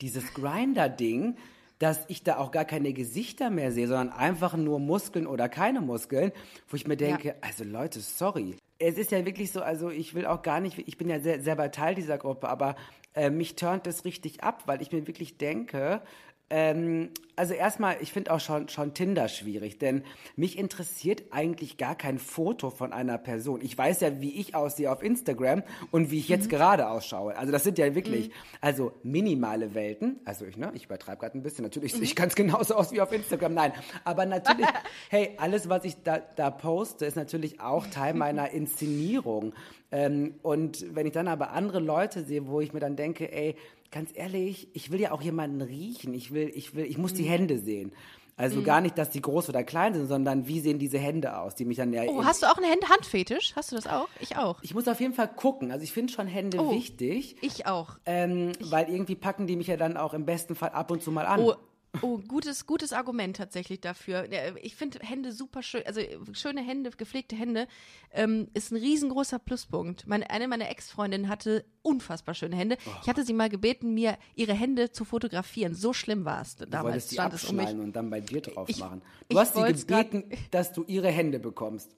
dieses Grinder-Ding, dass ich da auch gar keine Gesichter mehr sehe, sondern einfach nur Muskeln oder keine Muskeln, wo ich mir denke, also Leute, sorry. Es ist ja wirklich so, also ich will auch gar nicht, ich bin ja sehr, selber Teil dieser Gruppe, aber äh, mich turnt das richtig ab, weil ich mir wirklich denke, ähm, also erstmal, ich finde auch schon, schon Tinder schwierig, denn mich interessiert eigentlich gar kein Foto von einer Person. Ich weiß ja, wie ich aussehe auf Instagram und wie ich jetzt gerade ausschaue. Also das sind ja wirklich, also minimale Welten. Also ich, ne, ich übertreibe gerade ein bisschen. Natürlich sehe ich ganz genauso aus wie auf Instagram. Nein, aber natürlich, hey, alles, was ich da, da poste, ist natürlich auch Teil meiner Inszenierung. Ähm, und wenn ich dann aber andere Leute sehe, wo ich mir dann denke, ey, ganz ehrlich, ich will ja auch jemanden riechen. Ich will, ich will, ich muss die Hände sehen. Also gar nicht, dass die groß oder klein sind, sondern wie sehen diese Hände aus, die mich dann ja. Oh, hast du auch einen Hand Handfetisch? Hast du das auch? Ich auch. ich muss auf jeden Fall gucken. Also ich finde schon Hände Oh. wichtig, Ich auch. ähm, weil irgendwie packen die mich ja dann auch im besten Fall ab und zu mal an. Oh, oh gutes, gutes Argument tatsächlich dafür. Ich finde Hände super schön, also schöne Hände, gepflegte Hände, ähm, ist ein riesengroßer Pluspunkt. Meine, eine meiner Ex-Freundinnen hatte unfassbar schöne Hände. Ich hatte sie mal gebeten, mir ihre Hände zu fotografieren. So schlimm war es Du damals. die stand es um mich. und dann bei dir drauf Ich- machen. Du hast sie gebeten, dass du ihre Hände bekommst.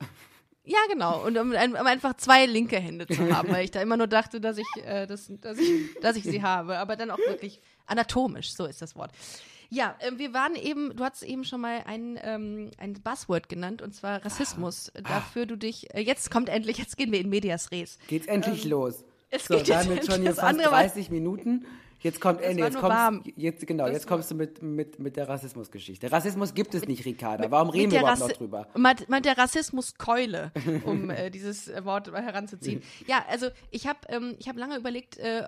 Ja, genau. Und um, um einfach zwei linke Hände zu haben, weil ich da immer nur dachte, dass ich, äh, das, dass ich, dass ich sie habe. Aber dann auch wirklich anatomisch, so ist das Wort. Ja, ähm, wir waren eben, du hast eben schon mal ein, ähm, ein Buzzword genannt, und zwar Rassismus. Ah. Dafür du dich, äh, jetzt kommt endlich, jetzt gehen wir in Medias Res. Geht's endlich los. Ähm, es so, geht wir jetzt haben jetzt schon hier fast andere war- 30 Minuten. Jetzt kommt, äh, jetzt kommst, jetzt genau, Das jetzt kommst du mit, mit, mit der Rassismusgeschichte. Rassismus gibt es nicht, Ricarda. Warum Mit reden wir überhaupt noch drüber? Meint der Rassismus Keule, um äh, dieses äh, Wort heranzuziehen. Ja, also ich habe ähm, ich hab lange überlegt, äh,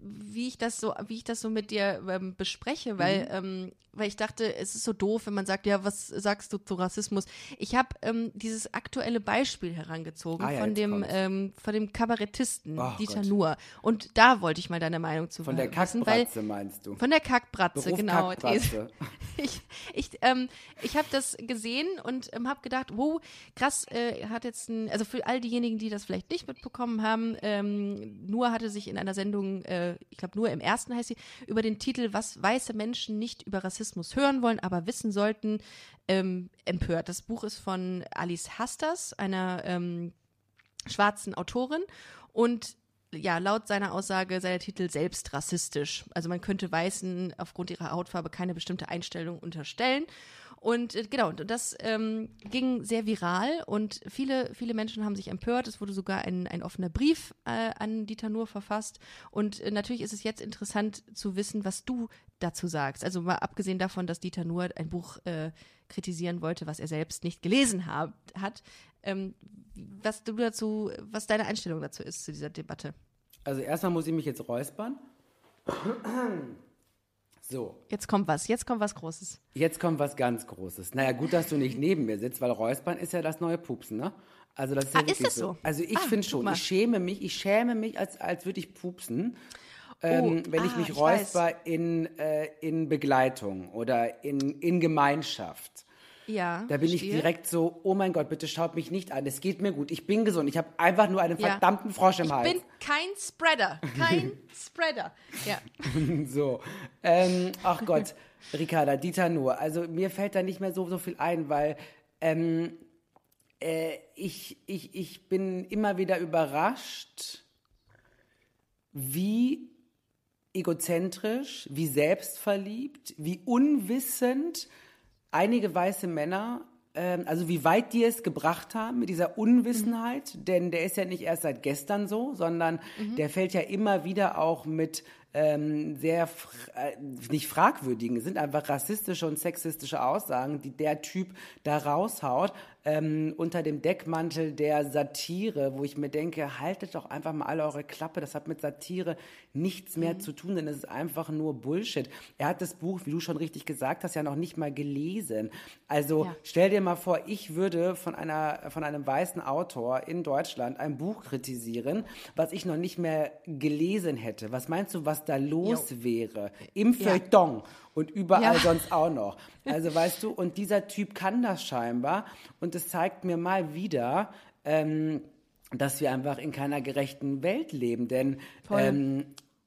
wie ich das so, wie ich das so mit dir ähm, bespreche, weil, ähm, weil ich dachte, es ist so doof, wenn man sagt, ja, was sagst du zu Rassismus? Ich habe ähm, dieses aktuelle Beispiel herangezogen Ah ja, von dem ähm, von dem Kabarettisten Oh Dieter Gott. Nuhr. Und da wollte ich mal deine Meinung zu Von der wissen, weil Kackbratze meinst du? von der Kackbratze, Beruf genau. Kackbratze. Ich, ich, ähm, ich habe das gesehen und ähm, habe gedacht, wow, krass, äh, hat jetzt ein, also für all diejenigen, die das vielleicht nicht mitbekommen haben, ähm, nur hatte sich in einer Sendung, äh, ich glaube nur im ersten heißt sie, über den Titel Was weiße Menschen nicht über Rassismus hören wollen, aber wissen sollten, ähm, empört. Das Buch ist von Alice Hastas, einer ähm, schwarzen Autorin und ja, laut seiner Aussage sei der Titel selbst rassistisch. Also man könnte Weißen aufgrund ihrer Hautfarbe keine bestimmte Einstellung unterstellen. Und äh, genau, und das ähm, ging sehr viral und viele, viele Menschen haben sich empört. Es wurde sogar ein, ein offener Brief äh, an Dieter Nuhr verfasst. Und äh, natürlich ist es jetzt interessant zu wissen, was du dazu sagst. Also mal abgesehen davon, dass Dieter Nuhr ein Buch äh, kritisieren wollte, was er selbst nicht gelesen hab, hat. Ähm, was du dazu, was deine Einstellung dazu ist zu dieser Debatte. Also erstmal muss ich mich jetzt räuspern. So, Jetzt kommt was, jetzt kommt was Großes. jetzt kommt was ganz Großes. Naja, gut, dass du nicht neben mir sitzt, weil Räuspern ist ja das neue Pupsen, ne? Also das ist ja Ah, ist das so? Also ich Ah, finde schon, mal. ich schäme mich, ich schäme mich, als, als würde ich pupsen. Ähm, Oh, wenn ich ah, mich ich räusper in, äh, in Begleitung oder in, in Gemeinschaft. Ja. Da bin ich verstehe. direkt so, oh mein Gott, bitte schaut mich nicht an. Es geht mir gut. Ich bin gesund. Ich habe einfach nur einen Ja. verdammten Frosch im Ich Hals. bin kein Spreader. Kein Spreader. Ja. So. Ähm, ach Gott, Ricarda, Dieter Nuhr. Also mir fällt da nicht mehr so, so viel ein, weil ähm, äh, ich, ich, ich bin immer wieder überrascht, wie egozentrisch, wie selbstverliebt, wie unwissend einige weiße Männer, ähm, also wie weit die es gebracht haben mit dieser Unwissenheit, denn der ist ja nicht erst seit gestern so, sondern der fällt ja immer wieder auch mit ähm, sehr äh, nicht fragwürdigen, es sind einfach rassistische und sexistische Aussagen, die der Typ da raushaut, ähm, unter dem Deckmantel der Satire, wo ich mir denke, haltet doch einfach mal alle eure Klappe, das hat mit Satire nichts mehr zu tun, denn es ist einfach nur Bullshit. Er hat das Buch, wie du schon richtig gesagt hast, ja noch nicht mal gelesen. Also Ja. stell dir mal vor, ich würde von, einer, von einem weißen Autor in Deutschland ein Buch kritisieren, was ich noch nicht mehr gelesen hätte. Was meinst du, was da los wäre? Im Ja. Feuilleton und überall Ja. sonst auch noch. Also weißt du, und dieser Typ kann das scheinbar und es zeigt mir mal wieder, ähm, dass wir einfach in keiner gerechten Welt leben. Denn ähm,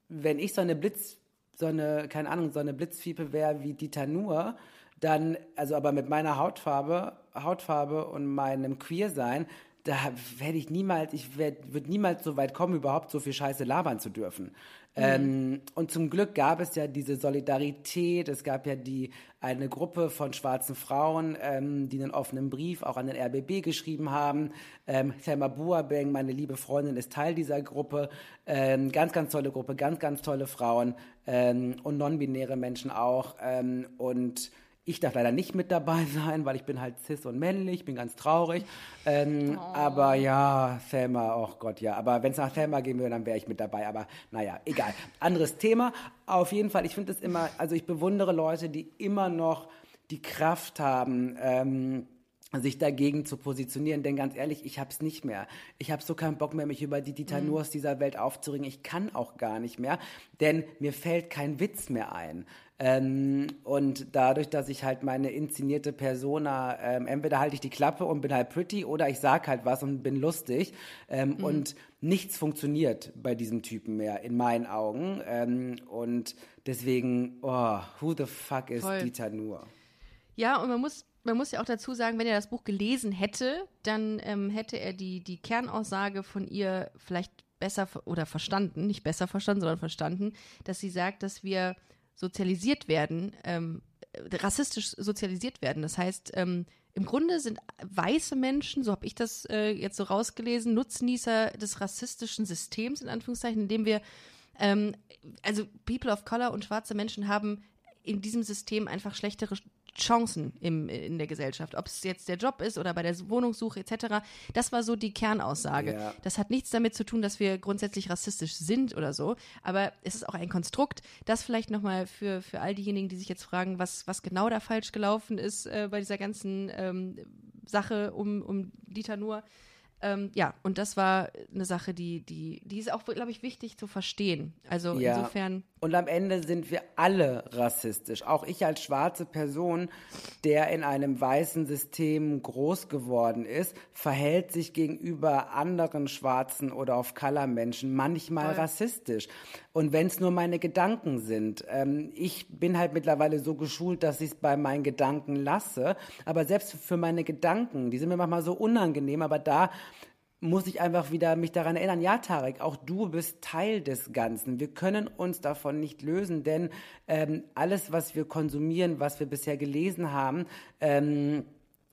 wenn ich so eine Blitz, so eine, keine Ahnung, so eine Blitzfiepe wäre wie Dieter Nuhr, dann, also aber mit meiner Hautfarbe, Hautfarbe und meinem Queersein, da werde ich niemals, ich würde niemals so weit kommen, überhaupt so viel Scheiße labern zu dürfen. Ähm, und zum Glück gab es ja diese Solidarität, es gab ja die eine Gruppe von schwarzen Frauen, ähm, die einen offenen Brief auch an den RBB geschrieben haben. Ähm, Thelma Buabeng, meine liebe Freundin, ist Teil dieser Gruppe. Ähm, ganz, ganz tolle Gruppe, ganz, ganz tolle Frauen ähm, und non-binäre Menschen auch. Ähm, und ich darf leider nicht mit dabei sein, weil ich bin halt cis und männlich, bin ganz traurig. Ähm, Aber ja, Thelma, oh Gott, ja. Aber wenn es nach Thelma gehen würde, dann wäre ich mit dabei. Aber naja, egal. Anderes Thema. Auf jeden Fall, ich finde es immer, also ich bewundere Leute, die immer noch die Kraft haben, ähm, sich dagegen zu positionieren. Denn ganz ehrlich, ich habe es nicht mehr. Ich habe so keinen Bock mehr, mich über die Dieter Nurs dieser Welt aufzuringen. Ich kann auch gar nicht mehr, denn mir fällt kein Witz mehr ein. Ähm, und dadurch, dass ich halt meine inszenierte Persona, ähm, entweder halte ich die Klappe und bin halt pretty oder ich sag halt was und bin lustig. Ähm, Und nichts funktioniert bei diesem Typen mehr, in meinen Augen. Ähm, und deswegen, oh, who the fuck is Voll. Dieter Nur? Ja, und man muss, man muss ja auch dazu sagen, wenn er das Buch gelesen hätte, dann ähm, hätte er die, die Kernaussage von ihr vielleicht besser ver- oder verstanden, nicht besser verstanden, sondern verstanden, dass sie sagt, dass wir sozialisiert werden, ähm, rassistisch sozialisiert werden. Das heißt, ähm, im Grunde sind weiße Menschen, so habe ich das äh, jetzt so rausgelesen, Nutznießer des rassistischen Systems, in Anführungszeichen, indem wir Ähm, also People of Color und schwarze Menschen haben in diesem System einfach schlechtere Chancen im, in der Gesellschaft. Ob es jetzt der Job ist oder bei der Wohnungssuche etc. Das war so die Kernaussage. Ja. Das hat nichts damit zu tun, dass wir grundsätzlich rassistisch sind oder so. Aber es ist auch ein Konstrukt. Das vielleicht nochmal für, für all diejenigen, die sich jetzt fragen, was, was genau da falsch gelaufen ist äh, bei dieser ganzen ähm, Sache um, um Dieter Nuhr. Ähm, ja, und das war eine Sache, die, die, die ist auch, glaube ich, wichtig zu verstehen. Also Ja. insofern. Und am Ende sind wir alle rassistisch. Auch ich als schwarze Person, der in einem weißen System groß geworden ist, verhält sich gegenüber anderen schwarzen oder auf Color Menschen manchmal rassistisch. Und wenn es nur meine Gedanken sind. Ähm, ich bin halt mittlerweile so geschult, dass ich es bei meinen Gedanken lasse. Aber selbst für meine Gedanken, die sind mir manchmal so unangenehm, aber da muss ich einfach wieder mich daran erinnern, ja, Tarek, auch du bist Teil des Ganzen. Wir können uns davon nicht lösen, denn ähm, alles, was wir konsumieren, was wir bisher gelesen haben, ähm,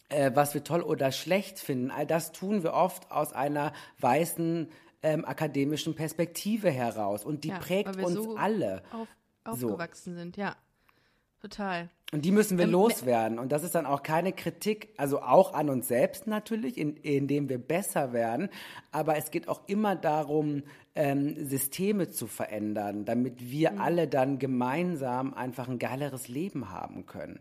äh, was wir toll oder schlecht finden, all das tun wir oft aus einer weißen ähm, akademischen Perspektive heraus. Und die ja, prägt uns so alle. Auf, So. aufgewachsen sind, ja. Total. Und die müssen wir Ähm, loswerden. Und das ist dann auch keine Kritik, also auch an uns selbst natürlich, in, indem wir besser werden. Aber es geht auch immer darum, ähm, Systeme zu verändern, damit wir Mhm. alle dann gemeinsam einfach ein geileres Leben haben können.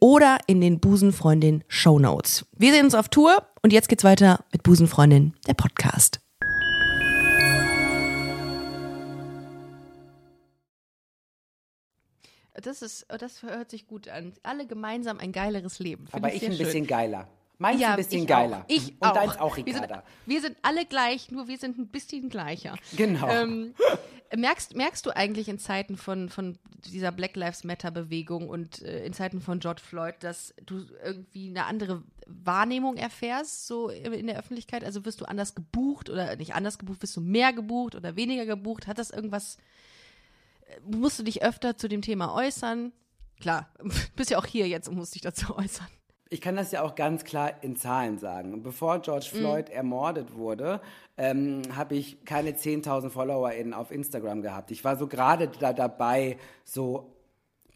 oder in den Busenfreundin Show Notes. Wir sehen uns auf Tour und jetzt geht's weiter mit Busenfreundin, der Podcast. Das ist, das hört sich gut an. Alle gemeinsam ein geileres Leben. Find Aber ich sehr ein schön. bisschen geiler. Meins ein bisschen geiler. Auch. Ich Und auch. deins auch, wir sind, Ricarda. wir sind alle gleich, nur wir sind ein bisschen gleicher. Genau. Ähm, merkst, merkst du eigentlich in Zeiten von, von dieser Black Lives Matter Bewegung und äh, in Zeiten von George Floyd, dass du irgendwie eine andere Wahrnehmung erfährst, so in in der Öffentlichkeit? Also wirst du anders gebucht oder nicht anders gebucht, wirst du mehr gebucht oder weniger gebucht? Hat das irgendwas, äh, musst du dich öfter zu dem Thema äußern? Klar, bist ja auch hier jetzt und musst dich dazu äußern. Ich kann das ja auch ganz klar in Zahlen sagen. Bevor George Floyd ermordet wurde, ähm, habe ich keine 10.000 FollowerInnen auf Instagram gehabt. Ich war so gerade da dabei, so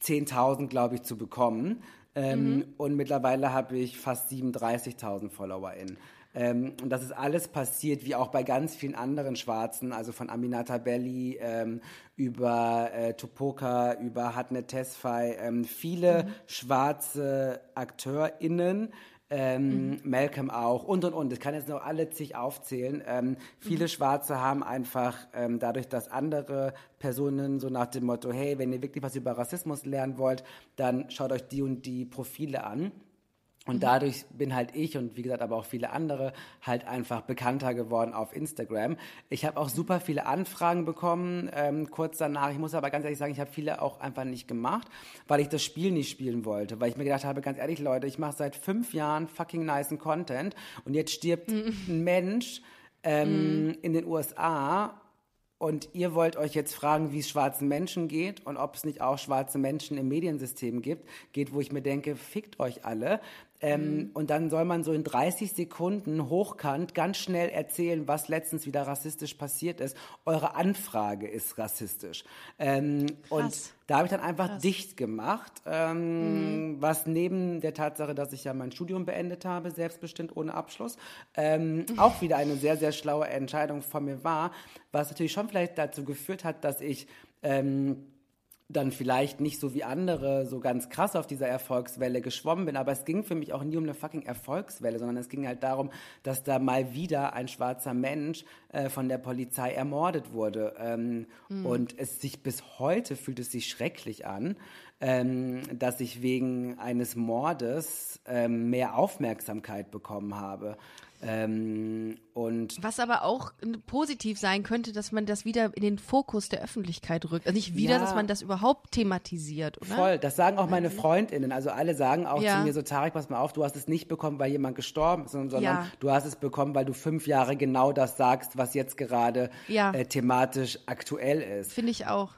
10.000, glaube ich, zu bekommen. Ähm, Und mittlerweile habe ich fast 37.000 FollowerInnen. Ähm, und das ist alles passiert, wie auch bei ganz vielen anderen Schwarzen, also von Aminata Belli ähm, über äh, Tupoka, über Hatne Tesfaye, ähm, viele schwarze AkteurInnen, ähm, Malcolm auch und und und. Ich kann jetzt noch alle zig aufzählen. Ähm, viele Schwarze haben einfach ähm, dadurch, dass andere Personen so nach dem Motto, hey, wenn ihr wirklich was über Rassismus lernen wollt, dann schaut euch die und die Profile an. Und dadurch bin halt ich und wie gesagt aber auch viele andere halt einfach bekannter geworden auf Instagram. Ich habe auch super viele Anfragen bekommen ähm, kurz danach. Ich muss aber ganz ehrlich sagen, ich habe viele auch einfach nicht gemacht, weil ich das Spiel nicht spielen wollte. Weil ich mir gedacht habe, ganz ehrlich Leute, ich mache seit fünf Jahren fucking nicen Content und jetzt stirbt ein Mensch ähm, in den USA und ihr wollt euch jetzt fragen, wie es schwarzen Menschen geht und ob es nicht auch schwarze Menschen im Mediensystem gibt, geht, wo ich mir denke, fickt euch alle. Ähm, Mhm. Und dann soll man so in 30 Sekunden hochkant ganz schnell erzählen, was letztens wieder rassistisch passiert ist. Eure Anfrage ist rassistisch. Ähm, und da habe ich dann einfach dicht gemacht, ähm, was neben der Tatsache, dass ich ja mein Studium beendet habe, selbstbestimmt ohne Abschluss, ähm, auch wieder eine sehr, sehr schlaue Entscheidung von mir war, was natürlich schon vielleicht dazu geführt hat, dass ich ähm, dann vielleicht nicht so wie andere so ganz krass auf dieser Erfolgswelle geschwommen bin, aber es ging für mich auch nie um eine fucking Erfolgswelle, sondern es ging halt darum, dass da mal wieder ein schwarzer Mensch äh, von der Polizei ermordet wurde. Ähm, Und es sich bis heute fühlt es sich schrecklich an, ähm, dass ich wegen eines Mordes ähm, mehr Aufmerksamkeit bekommen habe. Ähm, und Was aber auch äh, positiv sein könnte, dass man das wieder in den Fokus der Öffentlichkeit rückt. Also nicht wieder, Ja. dass man das überhaupt thematisiert, oder? Voll, das sagen auch meine Freundinnen. Also alle sagen auch Ja. zu mir so, Tarek, pass mal auf, du hast es nicht bekommen, weil jemand gestorben ist, sondern Ja. du hast es bekommen, weil du fünf Jahre genau das sagst, was jetzt gerade äh, thematisch aktuell ist. Finde ich auch.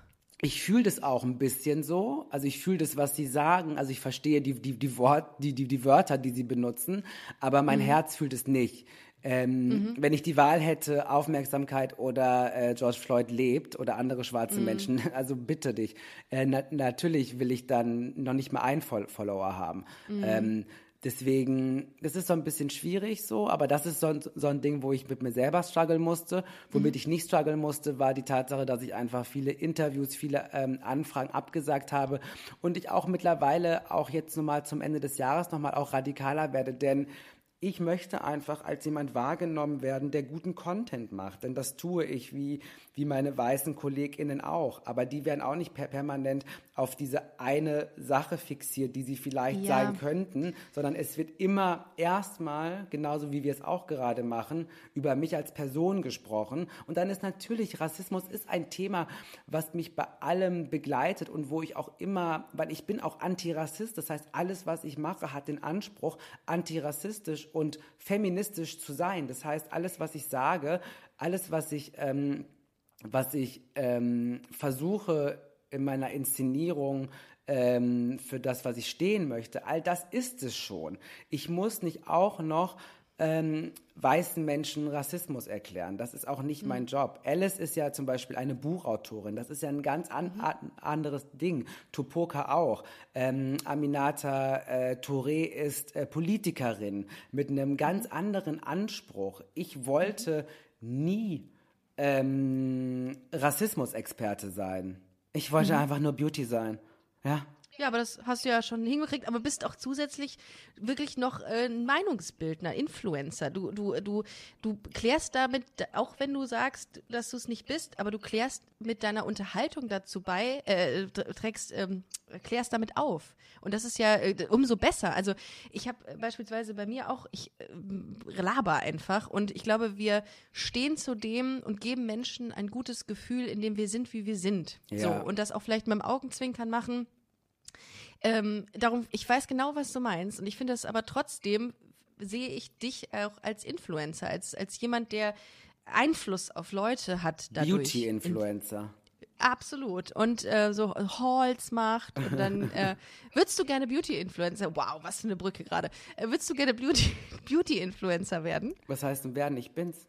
Ich fühle das auch ein bisschen so. Also ich fühle das, was sie sagen. Also ich verstehe die, die, die, Wort, die, die, die Wörter, die sie benutzen, aber mein Mhm. Herz fühlt es nicht. Ähm, Wenn ich die Wahl hätte, Aufmerksamkeit oder äh, George Floyd lebt oder andere schwarze Mhm. Menschen, also bitte dich. Äh, na, natürlich will ich dann noch nicht mal einen Fol Follower haben. Mhm. Ähm, deswegen, das ist so ein bisschen schwierig so, aber das ist so ein, so ein Ding, wo ich mit mir selber strugglen musste. Womit Mhm. ich nicht strugglen musste, war die Tatsache, dass ich einfach viele Interviews, viele ähm, Anfragen abgesagt habe und ich auch mittlerweile auch jetzt nochmal zum Ende des Jahres nochmal auch radikaler werde, denn ich möchte einfach als jemand wahrgenommen werden, der guten Content macht. Denn das tue ich wie, wie meine weißen KollegInnen auch. Aber die werden auch nicht per permanent auf diese eine Sache fixiert, die sie vielleicht Ja. sein könnten, sondern es wird immer erstmal, genauso wie wir es auch gerade machen, über mich als Person gesprochen. Und dann ist natürlich, Rassismus ist ein Thema, was mich bei allem begleitet und wo ich auch immer, weil ich bin auch Antirassist, das heißt, alles, was ich mache, hat den Anspruch, antirassistisch und feministisch zu sein. Das heißt, alles, was ich sage, alles, was ich, ähm, was ich ähm, versuche in meiner Inszenierung ähm, für das, was ich stehen möchte, all das ist es schon. Ich muss nicht auch noch ähm, weißen Menschen Rassismus erklären. Das ist auch nicht mein Job. Alice ist ja zum Beispiel eine Buchautorin. Das ist ja ein ganz an, an, anderes Ding. Tupoka auch. Ähm, Aminata äh, Touré ist äh, Politikerin mit einem ganz anderen Anspruch. Ich wollte nie ähm, Rassismusexperte sein. Ich wollte einfach nur Beauty sein. Ja. Ja, aber das hast du ja schon hingekriegt, aber bist auch zusätzlich wirklich noch äh, ein Meinungsbildner, Influencer. Du, du, du, du klärst damit, auch wenn du sagst, dass du es nicht bist, aber du klärst mit deiner Unterhaltung dazu bei, äh, trägst, ähm, klärst damit auf. Und das ist ja äh, umso besser. Also ich habe beispielsweise bei mir auch, ich äh, laber einfach und ich glaube, wir stehen zu dem und geben Menschen ein gutes Gefühl, in dem wir sind, wie wir sind. Ja. So, und das auch vielleicht mit dem Augenzwinkern machen. Ähm, darum, ich weiß genau, was du meinst. Und ich finde das aber trotzdem, sehe ich dich auch als Influencer, als, als jemand, der Einfluss auf Leute hat. Beauty-Influencer. Absolut. Und äh, so Halls macht und dann äh, würdest du gerne Beauty-Influencer, wow, was für eine Brücke gerade, äh, würdest du gerne Beauty- Beauty-Influencer werden? Was heißt denn werden? Ich bin's.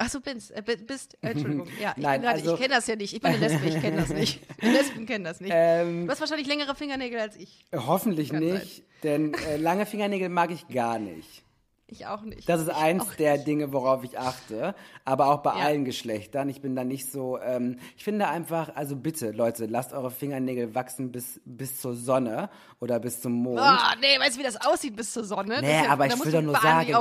Ach so, bist, äh, bi- bist äh, Entschuldigung, ja, ich, Nein, grad- also- ich kenne das ja nicht, ich bin eine Lesbe, ich kenne das nicht. Lesben kennen das nicht. Ähm, du hast wahrscheinlich längere Fingernägel als ich. Hoffentlich nicht, denn äh, lange Fingernägel mag ich gar nicht. Ich auch nicht. Das ist eins der nicht. Dinge, worauf ich achte, aber auch bei Ja. allen Geschlechtern. Ich bin da nicht so, ähm, ich finde einfach, also bitte, Leute, lasst eure Fingernägel wachsen bis, bis zur Sonne oder bis zum Mond. Ah, nee, weißt du, wie das aussieht bis zur Sonne? Nee, ja- aber ich will doch nur sagen, ich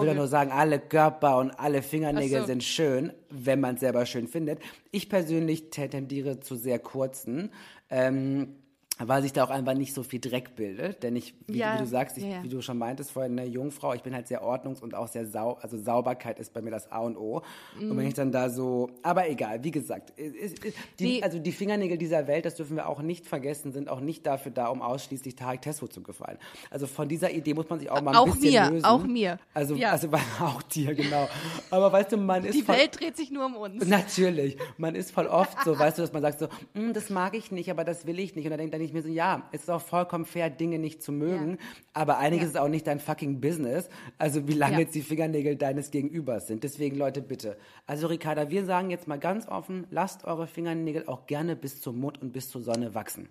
will doch nur sagen, alle Körper und alle Fingernägel so. sind schön, wenn man es selber schön findet. Ich persönlich tendiere zu sehr kurzen, ähm, weil sich da auch einfach nicht so viel Dreck bildet. Denn ich, wie, Ja, wie du sagst, ich, ja, ja. wie du schon meintest vorhin, eine Jungfrau, ich bin halt sehr ordnungs- und auch sehr sau, also Sauberkeit ist bei mir das A und O. Und Mhm. wenn ich dann da so, aber egal, wie gesagt, es- es- die, Nee. also die Fingernägel dieser Welt, das dürfen wir auch nicht vergessen, sind auch nicht dafür da, um ausschließlich Tarek Tesso zu gefallen. Also von dieser Idee muss man sich auch mal ein Auch bisschen mir, lösen. auch mir. Also, also auch dir, genau. Aber weißt du, man ist Die voll, Welt dreht sich nur um uns. Natürlich. Man ist voll oft so, weißt du, dass man sagt so, "Mm, das mag ich nicht, aber das will ich nicht. Und dann denkt, dann denke ich mir so, ja, es ist auch vollkommen fair, Dinge nicht zu mögen, aber einiges ist auch nicht dein fucking Business. Also wie lange Ja. jetzt die Fingernägel deines Gegenübers sind. Deswegen, Leute, bitte. Also Ricarda, wir sagen jetzt mal ganz offen, lasst eure Fingernägel auch gerne bis zum Mond und bis zur Sonne wachsen.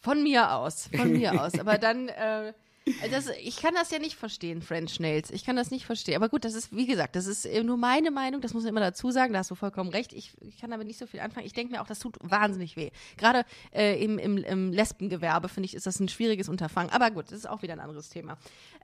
Von mir aus, von mir aus. Aber dann, äh, das, ich kann das ja nicht verstehen, French Nails. Ich kann das nicht verstehen. Aber gut, das ist, wie gesagt, das ist äh, nur meine Meinung. Das muss man immer dazu sagen. Da hast du vollkommen recht. Ich, ich kann damit nicht so viel anfangen. Ich denke mir auch, das tut wahnsinnig weh. Gerade äh, im, im, im Lesbengewerbe, finde ich, ist das ein schwieriges Unterfangen. Aber gut, das ist auch wieder ein anderes Thema.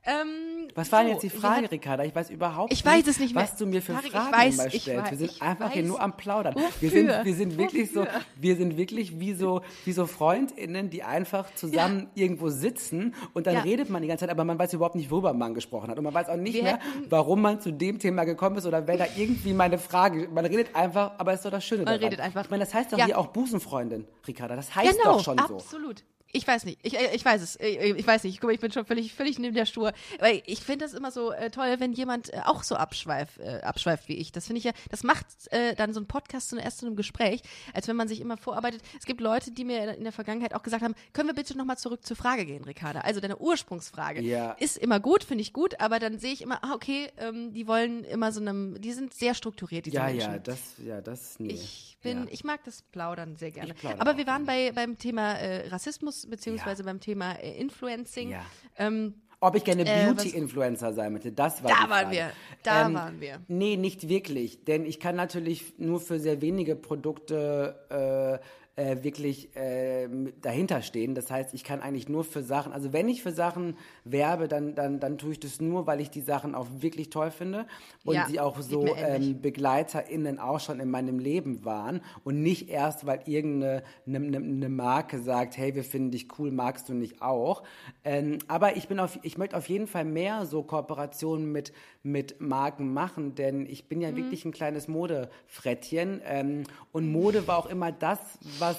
Ähm, Was war denn so, jetzt die Frage, hatten- Ricarda? Ich weiß überhaupt Ich nicht, weiß nicht was du mir für Tarek, ich Fragen weiß, immer stellst. weiß, wir sind einfach hier weiß. nur am Plaudern. Wir sind, wir sind wirklich so, Wofür? wir sind wirklich wie so, wie so FreundInnen, die einfach zusammen irgendwo sitzen und dann Ja. redet man die ganze Zeit, aber man weiß überhaupt nicht, worüber man gesprochen hat. Und man weiß auch nicht Wir mehr, warum man zu dem Thema gekommen ist oder wer da irgendwie meine Frage, man redet einfach, aber ist doch das Schöne Man daran. redet einfach. Ich meine, das heißt doch Ja. hier auch Busenfreundin, Ricarda. Das heißt genau, doch schon so. absolut. Ich weiß nicht. Ich, äh, ich weiß es. Ich, ich weiß nicht. Guck mal, ich bin schon völlig, völlig neben der Spur. Weil ich finde das immer so äh, toll, wenn jemand äh, auch so abschweif, äh, abschweift wie ich. Das finde ich ja, das macht äh, dann so ein Podcast zu erst zu einem Gespräch, als wenn man sich immer vorarbeitet. Es gibt Leute, die mir in der Vergangenheit auch gesagt haben, können wir bitte nochmal zurück zur Frage gehen, Ricarda? Also deine Ursprungsfrage. Ja. Ist immer gut, finde ich gut, aber dann sehe ich immer, ah, okay, ähm, die wollen immer so einem, die sind sehr strukturiert, diese Ja, Menschen. ja, das, ja, das, nee. Ich bin, ja. ich mag das Plaudern sehr gerne. Aber wir waren bei, beim Thema äh, Rassismus beziehungsweise Ja. beim Thema äh, Influencing. Ja. Ähm, Ob ich gerne Äh, Beauty-Influencer sein möchte, das war Da waren wir, da waren wir. Nee, nicht wirklich, denn ich kann natürlich nur für sehr wenige Produkte äh, wirklich äh, dahinter stehen. Das heißt, ich kann eigentlich nur für Sachen, also wenn ich für Sachen werbe, dann, dann, dann tue ich das nur, weil ich die Sachen auch wirklich toll finde und Ja, die auch so ähm, BegleiterInnen auch schon in meinem Leben waren und nicht erst, weil irgendeine eine, eine, eine Marke sagt, hey, wir finden dich cool, magst du nicht auch. Ähm, aber ich bin auf, ich möchte auf jeden Fall mehr so Kooperationen mit, mit Marken machen, denn ich bin ja Mhm. wirklich ein kleines Modefrettchen ähm, und Mode war auch immer das, was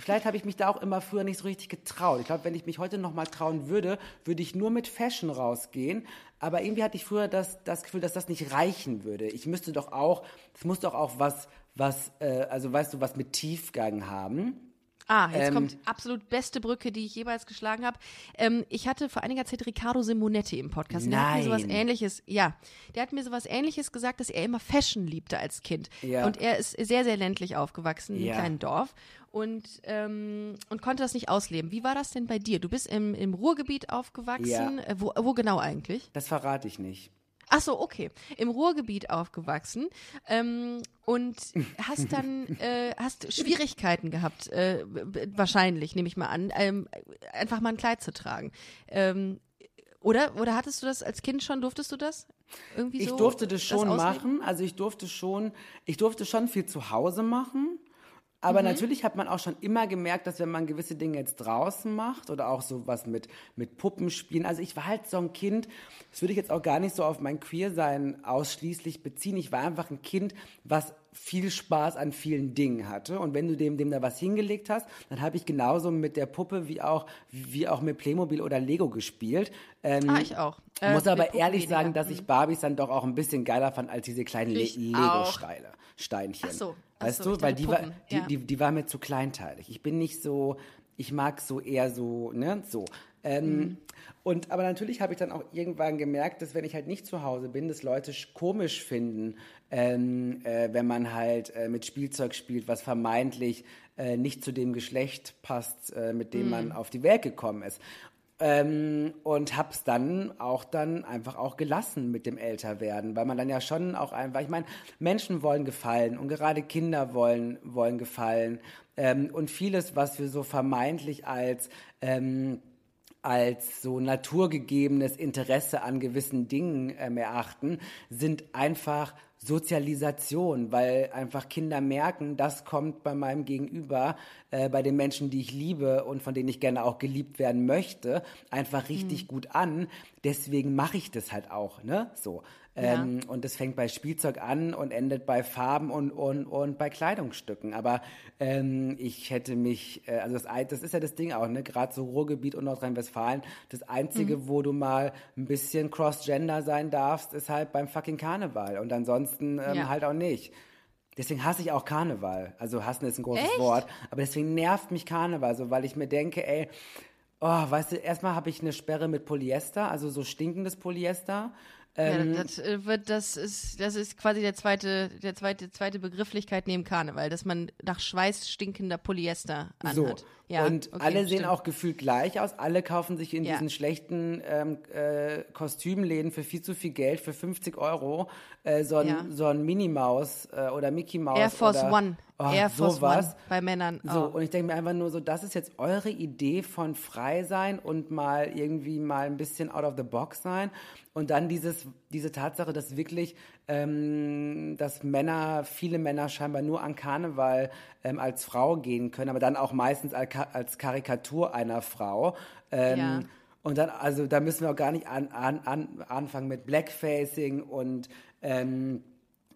Vielleicht habe ich mich da auch immer früher nicht so richtig getraut. Ich glaube, wenn ich mich heute noch mal trauen würde, würde ich nur mit Fashion rausgehen. Aber irgendwie hatte ich früher das, das Gefühl, dass das nicht reichen würde. Ich müsste doch auch, es muss doch auch was, was, äh, also weißt du, was mit Tiefgang haben. Ah, jetzt Ähm, kommt absolut beste Brücke, die ich jemals geschlagen habe. Ähm, ich hatte vor einiger Zeit Riccardo Simonetti im Podcast. und Der hat mir sowas Nein. ähnliches, ja, der hat mir sowas ähnliches gesagt, dass er immer Fashion liebte als Kind. Ja. Und er ist sehr, sehr ländlich aufgewachsen, in Ja. einem kleinen Dorf. Und, ähm, und konnte das nicht ausleben. Wie war das denn bei dir? Du bist im, im Ruhrgebiet aufgewachsen. Ja. Äh, wo, wo genau eigentlich? Das verrate ich nicht. Ach so, okay. Im Ruhrgebiet aufgewachsen ähm, und hast dann äh, hast Schwierigkeiten gehabt, äh, wahrscheinlich nehme ich mal an, ähm, einfach mal ein Kleid zu tragen. Ähm, oder oder hattest du das als Kind schon? Durftest du das irgendwie Ich so? durfte das schon ausleben? machen. Also ich durfte schon, ich durfte schon viel zu Hause machen. Aber Mhm. natürlich hat man auch schon immer gemerkt, dass wenn man gewisse Dinge jetzt draußen macht oder auch so was mit, mit Puppenspielen. Also ich war halt so ein Kind, das würde ich jetzt auch gar nicht so auf mein Queersein ausschließlich beziehen. Ich war einfach ein Kind, was viel Spaß an vielen Dingen hatte. Und wenn du dem, dem da was hingelegt hast, dann habe ich genauso mit der Puppe wie auch, wie auch mit Playmobil oder Lego gespielt. Ähm, Ah, ich auch. Äh, muss aber ehrlich weniger. sagen, dass ich Barbies dann doch auch ein bisschen geiler fand als diese kleinen Le Ich Lego-Steine. Steinchen. Ach so, ach weißt so, du, weil die war, Puppen, die, ja. die, die war mir zu kleinteilig. Ich bin nicht so, ich mag so eher so, ne, so. Ähm, Mhm. Und aber natürlich habe ich dann auch irgendwann gemerkt, dass wenn ich halt nicht zu Hause bin, dass Leute sch- komisch finden, ähm, äh, wenn man halt äh, mit Spielzeug spielt, was vermeintlich äh, nicht zu dem Geschlecht passt, äh, mit dem Mhm. man auf die Welt gekommen ist. Ähm, und hab's dann auch dann einfach auch gelassen mit dem Älterwerden, weil man dann ja schon auch einfach, ich meine, Menschen wollen gefallen und gerade Kinder wollen, wollen gefallen. Ähm, und vieles, was wir so vermeintlich als, ähm, als so naturgegebenes Interesse an gewissen Dingen ähm, erachten, sind einfach Sozialisation, weil einfach Kinder merken, das kommt bei meinem Gegenüber, äh, bei den Menschen, die ich liebe und von denen ich gerne auch geliebt werden möchte, einfach richtig gut an. Deswegen mache ich das halt auch, ne? So. Ähm, Und das fängt bei Spielzeug an und endet bei Farben und, und, und bei Kleidungsstücken. Aber ähm, ich hätte mich, äh, also das, das ist ja das Ding auch, ne? Gerade so Ruhrgebiet und Nordrhein-Westfalen, das Einzige, wo du mal ein bisschen cross-gender sein darfst, ist halt beim fucking Karneval. Und ansonsten ähm, Ja. halt auch nicht. Deswegen hasse ich auch Karneval. Also hassen ist ein großes Echt? Wort. Aber deswegen nervt mich Karneval so, weil ich mir denke, ey, oh, weißt du, erstmal habe ich eine Sperre mit Polyester, also so stinkendes Polyester. Ähm, ja, das, äh, wird, das, ist, das ist quasi der zweite, der zweite, zweite Begrifflichkeit neben Karneval, dass man nach Schweiß stinkender Polyester So. Ja, und okay, alle sehen stimmt. auch gefühlt gleich aus. Alle kaufen sich in Ja. diesen schlechten ähm, äh, Kostümläden für viel zu viel Geld, für 50 Euro, äh, so ein, Ja. so ein Minnie Maus äh, oder Mickey Maus. Air Force oder, One. Oh, Air Force sowas. One bei Männern. So, Oh. und ich denke mir einfach nur so, das ist jetzt eure Idee von frei sein und mal irgendwie mal ein bisschen out of the box sein. Und dann dieses, diese Tatsache, dass wirklich, ähm, dass Männer, viele Männer scheinbar nur an Karneval ähm, als Frau gehen können, aber dann auch meistens als, Ka- als Karikatur einer Frau. Ähm, Ja. Und dann, also da müssen wir auch gar nicht an, an, an, anfangen mit Blackfacing und ähm,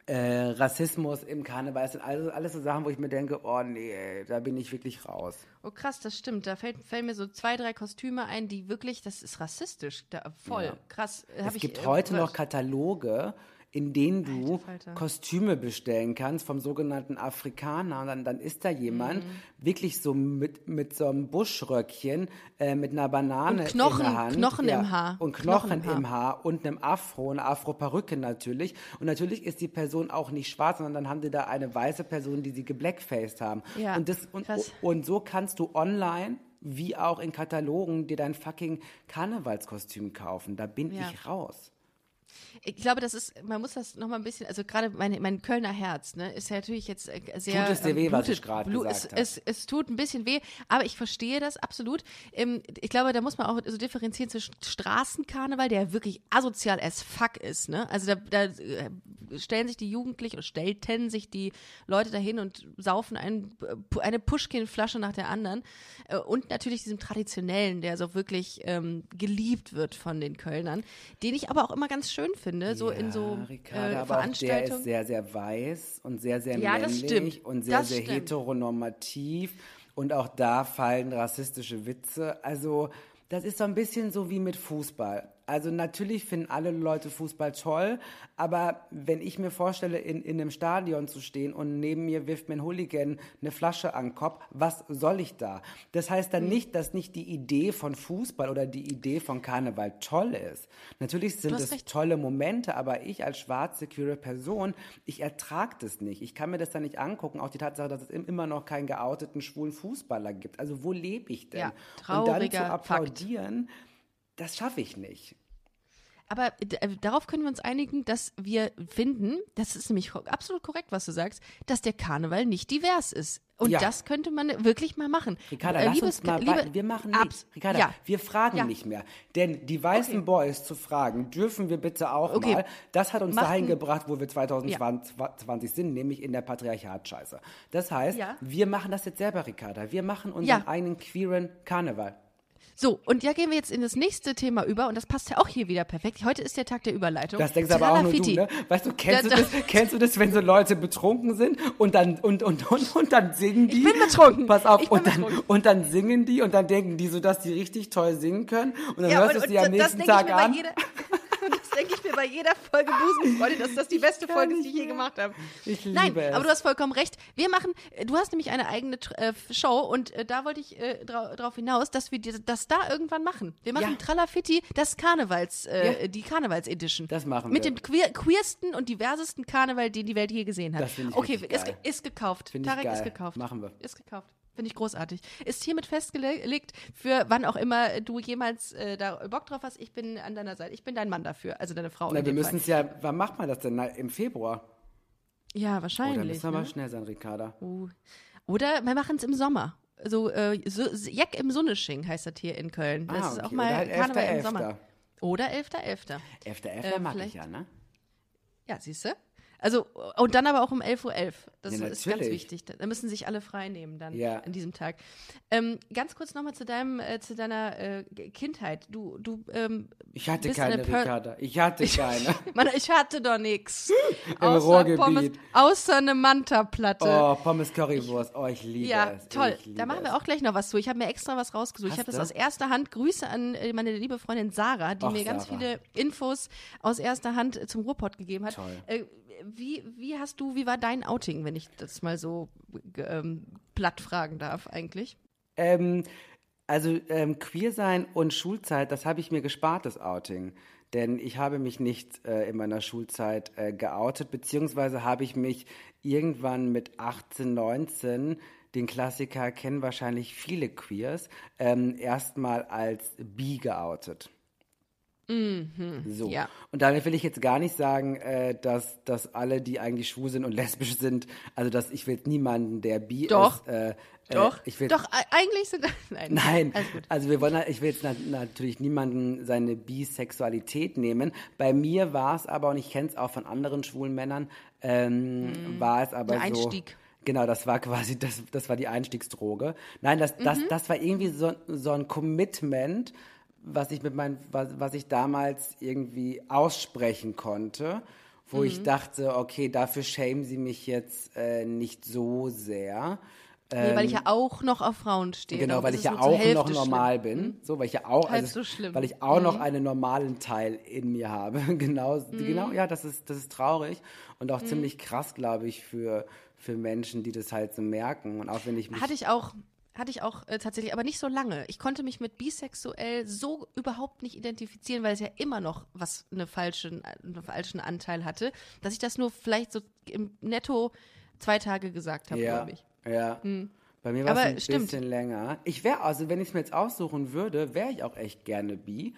äh, Rassismus im Karneval. Das sind alles, alles so Sachen, wo ich mir denke, oh nee, da bin ich wirklich raus. Oh krass, das stimmt. Da fällt, fällen mir so zwei, drei Kostüme ein, die wirklich, das ist rassistisch. Da, voll. Ja. Krass. Hab es ich, gibt äh, heute noch was- Kataloge, in denen du. Kostüme bestellen kannst vom sogenannten Afrikaner. Und dann, dann ist da jemand Mhm. wirklich so mit, mit so einem Buschröckchen, äh, mit einer Banane Und Knochen- in der Hand. Knochen im Haar. Und Knochen, Knochen im im Haar und einem Afro, eine Afro-Perücke natürlich. Und natürlich ist die Person auch nicht schwarz, sondern dann haben die da eine weiße Person, die sie geblackfaced haben. Ja, und, das, und, krass. und so kannst du online wie auch in Katalogen dir dein fucking Karnevalskostüm kaufen. Da bin Ja. ich raus. Ich glaube, das ist, man muss das nochmal ein bisschen, also gerade mein, mein Kölner Herz, ne, ist ja natürlich jetzt äh, sehr. Tut es dir ähm, weh, was blutet- ich gerade gesagt es, habe? es, es tut ein bisschen weh, aber ich verstehe das absolut. Ähm, ich glaube, da muss man auch so differenzieren zwischen Straßenkarneval, der wirklich asozial as fuck ist, ne? Also da, da äh, stellen sich die Jugendlichen oder stellten sich die Leute dahin und saufen ein, eine Pushkin-Flasche nach der anderen. Äh, Und natürlich diesem traditionellen, der so wirklich ähm, geliebt wird von den Kölnern, den ich aber auch immer ganz schön finde, so in so Ja, Ricarda, äh, aber auch der ist Veranstaltungen. sehr, sehr weiß und sehr, sehr Ja, das männlich stimmt. und sehr, Das sehr stimmt. heteronormativ. Und auch da fallen rassistische Witze. Also, das ist so ein bisschen so wie mit Fußball. Also natürlich finden alle Leute Fußball toll, aber wenn ich mir vorstelle, in, in einem Stadion zu stehen und neben mir wirft mir ein Hooligan eine Flasche an den Kopf, was soll ich da? Das heißt dann nicht, dass nicht die Idee von Fußball oder die Idee von Karneval toll ist. Natürlich sind es recht. tolle Momente, aber ich als schwarze, queere Person, ich ertrage das nicht. Ich kann mir das dann nicht angucken. Auch die Tatsache, dass es im- immer noch keinen geouteten schwulen Fußballer gibt. Also wo lebe ich denn? Ja, Und dann trauriger zu Fakt. applaudieren, das schaffe ich nicht. Aber äh, darauf können wir uns einigen, dass wir finden, das ist nämlich absolut korrekt, was du sagst, dass der Karneval nicht divers ist. Und Ja. das könnte man wirklich mal machen. Ricarda, Äh, lass liebes- uns mal liebe- warten. Wir machen Abs- nicht. Ricarda, ja. wir fragen Ja. nicht mehr. Denn die weißen Okay. Boys zu fragen, dürfen wir bitte auch Okay. mal. Das hat uns Machen- dahin gebracht, wo wir 2020 sind, nämlich in der Patriarchat-Scheiße. Das heißt, Ja. wir machen das jetzt selber, Ricarda. Wir machen unseren Ja. eigenen queeren Karneval. So, und ja, gehen wir jetzt in das nächste Thema über und das passt ja auch hier wieder perfekt. Heute ist der Tag der Überleitung. Das denkst aber auch nur du, ne? Weißt du, kennst, Da- du das, kennst du das, wenn so Leute betrunken sind und dann, und, und, und, und dann singen die? bin betrunken. Pass auf, Ich und dann, betrunken. und dann singen die und dann denken die so, dass die richtig toll singen können und dann Ja, hörst du sie und am nächsten ich Tag an. und das denke ich mir bei jeder Folge Busenfreunde, dass das die beste Folge ist, die ich je gemacht habe. Ich Nein, liebe es. aber du hast vollkommen recht. Wir machen, du hast nämlich eine eigene äh, Show und äh, da wollte ich äh, dra drauf hinaus, dass wir dir das da irgendwann machen. Wir machen Ja. Tralafitti, das Karnevals, äh, Ja. die Karnevals-Edition. Das machen Mit wir. dem queer, queersten und diversesten Karneval, den die Welt je gesehen hat. Das ich okay, ist, ge- ist gekauft. Finde ich Tarek ist gekauft. Machen wir. Ist gekauft. Finde ich großartig. Ist hiermit festgelegt, für wann auch immer du jemals äh, da Bock drauf hast. Ich bin an deiner Seite. Ich bin dein Mann dafür. Also deine Frau. Na, wir müssen es ja, wann macht man das denn? Na, Im Februar. Ja, Oh, da wahrscheinlich. müssen wir mal ne? schnell sein, Ricarda. Uh. Oder wir machen es im Sommer. So, äh, so, Jack im Sonnesching heißt das hier in Köln. Das Ah, ist okay. auch mal Oder halt Karneval im 11.11.. Sommer. Oder 11.11. 11.11. Äh, mag ich ja, ne? Ja, siehst du? Also, und dann aber auch um 11.11 Uhr. Das Ja, ist ganz wichtig. Da müssen sich alle frei nehmen dann Ja. an diesem Tag. Ähm, ganz kurz nochmal zu deinem, äh, zu deiner äh, Kindheit. Du, du, ähm, Ich hatte keine, Ricarda. Ich hatte keine. Mann, ich hatte doch nichts. Im außer Ruhrgebiet. Pommes, außer eine Manta-Platte. Oh, Pommes Currywurst. Oh, ich liebe Ja, es. toll. Ich liebe Da machen wir auch gleich noch was zu. Ich habe mir extra was rausgesucht. ich Hast habe das aus erster Hand. Grüße an äh, meine liebe Freundin Sarah, die Ach, mir ganz Sarah. viele Infos aus erster Hand äh, zum Ruhrpott gegeben hat. Toll. Äh, wie, wie hast du, wie war dein Outing, wenn ich das mal so ähm, platt fragen darf eigentlich? Ähm, also ähm, queer sein und Schulzeit, das habe ich mir gespart, das Outing. Denn ich habe mich nicht äh, in meiner Schulzeit äh, geoutet, beziehungsweise habe ich mich irgendwann mit 18, 19, den Klassiker kennen wahrscheinlich viele Queers, ähm, erstmal als bi geoutet. So. ja. Und damit will ich jetzt gar nicht sagen, äh, dass, dass alle, die eigentlich schwul sind und lesbisch sind, also dass ich will jetzt niemanden, der bi Doch. ist. Äh, Doch, Äh, ich will doch, eigentlich sind nein. Nein, also wir wollen, ich will jetzt na, natürlich niemanden seine Bisexualität nehmen. Bei mir war es aber, und ich kenne es auch von anderen schwulen Männern, ähm, war es aber Mhm. Der so. Einstieg. Genau, das war quasi, das, das war die Einstiegsdroge. Nein, das, das, Mhm. das war irgendwie so, so ein Commitment, was ich mit meinem, was, was ich damals irgendwie aussprechen konnte, wo Mhm. ich dachte, okay, dafür schämen sie mich jetzt äh, nicht so sehr. Nee, weil ich ja auch noch auf Frauen stehe. Genau, weil ich ja auch noch normal schlimm. bin. So, weil ich ja auch, also, so schlimm. weil ich auch noch Mhm. einen normalen Teil in mir habe. genau, genau, ja, das ist, das ist traurig und Mhm. auch ziemlich krass, glaube ich, für, für Menschen, die das halt so merken. Und auch wenn ich mich. Hatte ich auch, hatte ich auch äh, tatsächlich, aber nicht so lange. Ich konnte mich mit bisexuell so überhaupt nicht identifizieren, weil es ja immer noch was eine falschen, einen falschen Anteil hatte, dass ich das nur vielleicht so im Netto zwei Tage gesagt habe, ja, glaube ich. ja. Bei mir war es ein stimmt. bisschen länger. Ich wäre, also wenn ich es mir jetzt aussuchen würde, wäre ich auch echt gerne bi.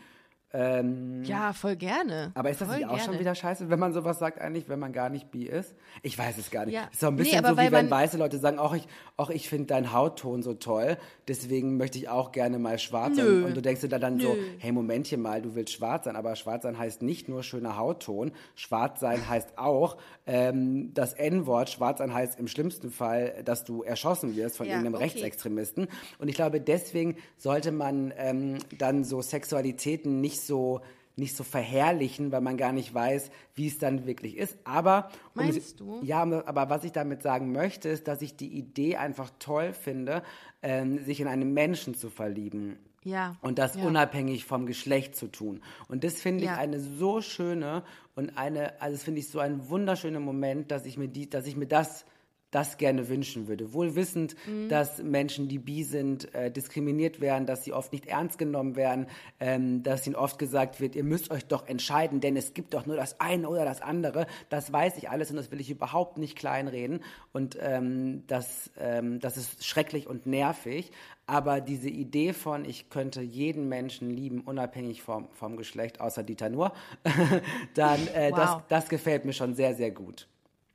Ähm, Ja, voll gerne. aber ist das voll nicht auch schon gerne. wieder scheiße, wenn man sowas sagt eigentlich, wenn man gar nicht bi ist? Ich weiß es gar nicht. Ja. Ist doch ein Nee, bisschen aber so, wie wenn weiße Leute sagen, auch ich, auch ich finde deinen Hautton so toll, deswegen möchte ich auch gerne mal schwarz sein. Und du denkst dir da dann so, hey, Momentchen mal, du willst schwarz sein, aber schwarz sein heißt nicht nur schöner Hautton. Schwarz sein heißt auch ähm, das N-Wort. Schwarz sein heißt im schlimmsten Fall, dass du erschossen wirst von Ja, irgendeinem okay. Rechtsextremisten. Und ich glaube, deswegen sollte man ähm, dann so Sexualitäten nicht so nicht so verherrlichen, weil man gar nicht weiß, wie es dann wirklich ist. Aber um Meinst es- du? Ja, aber was ich damit sagen möchte, ist, dass ich die Idee einfach toll finde, ähm, sich in einen Menschen zu verlieben. Ja. Und das ja. unabhängig vom Geschlecht zu tun. Und das finde ich Ja. eine so schöne und eine, also das finde ich so ein wunderschöner Moment, dass ich mir die, dass ich mir das das gerne wünschen würde. Wohl wissend, Mhm. dass Menschen, die bi sind, äh, diskriminiert werden, dass sie oft nicht ernst genommen werden, ähm, dass ihnen oft gesagt wird, ihr müsst euch doch entscheiden, denn es gibt doch nur das eine oder das andere. Das weiß ich alles und das will ich überhaupt nicht kleinreden. Und ähm, das, ähm, das ist schrecklich und nervig. Aber diese Idee von, ich könnte jeden Menschen lieben, unabhängig vom, vom Geschlecht, außer Dieter nur, dann äh, das, Wow. das gefällt mir schon sehr, sehr gut.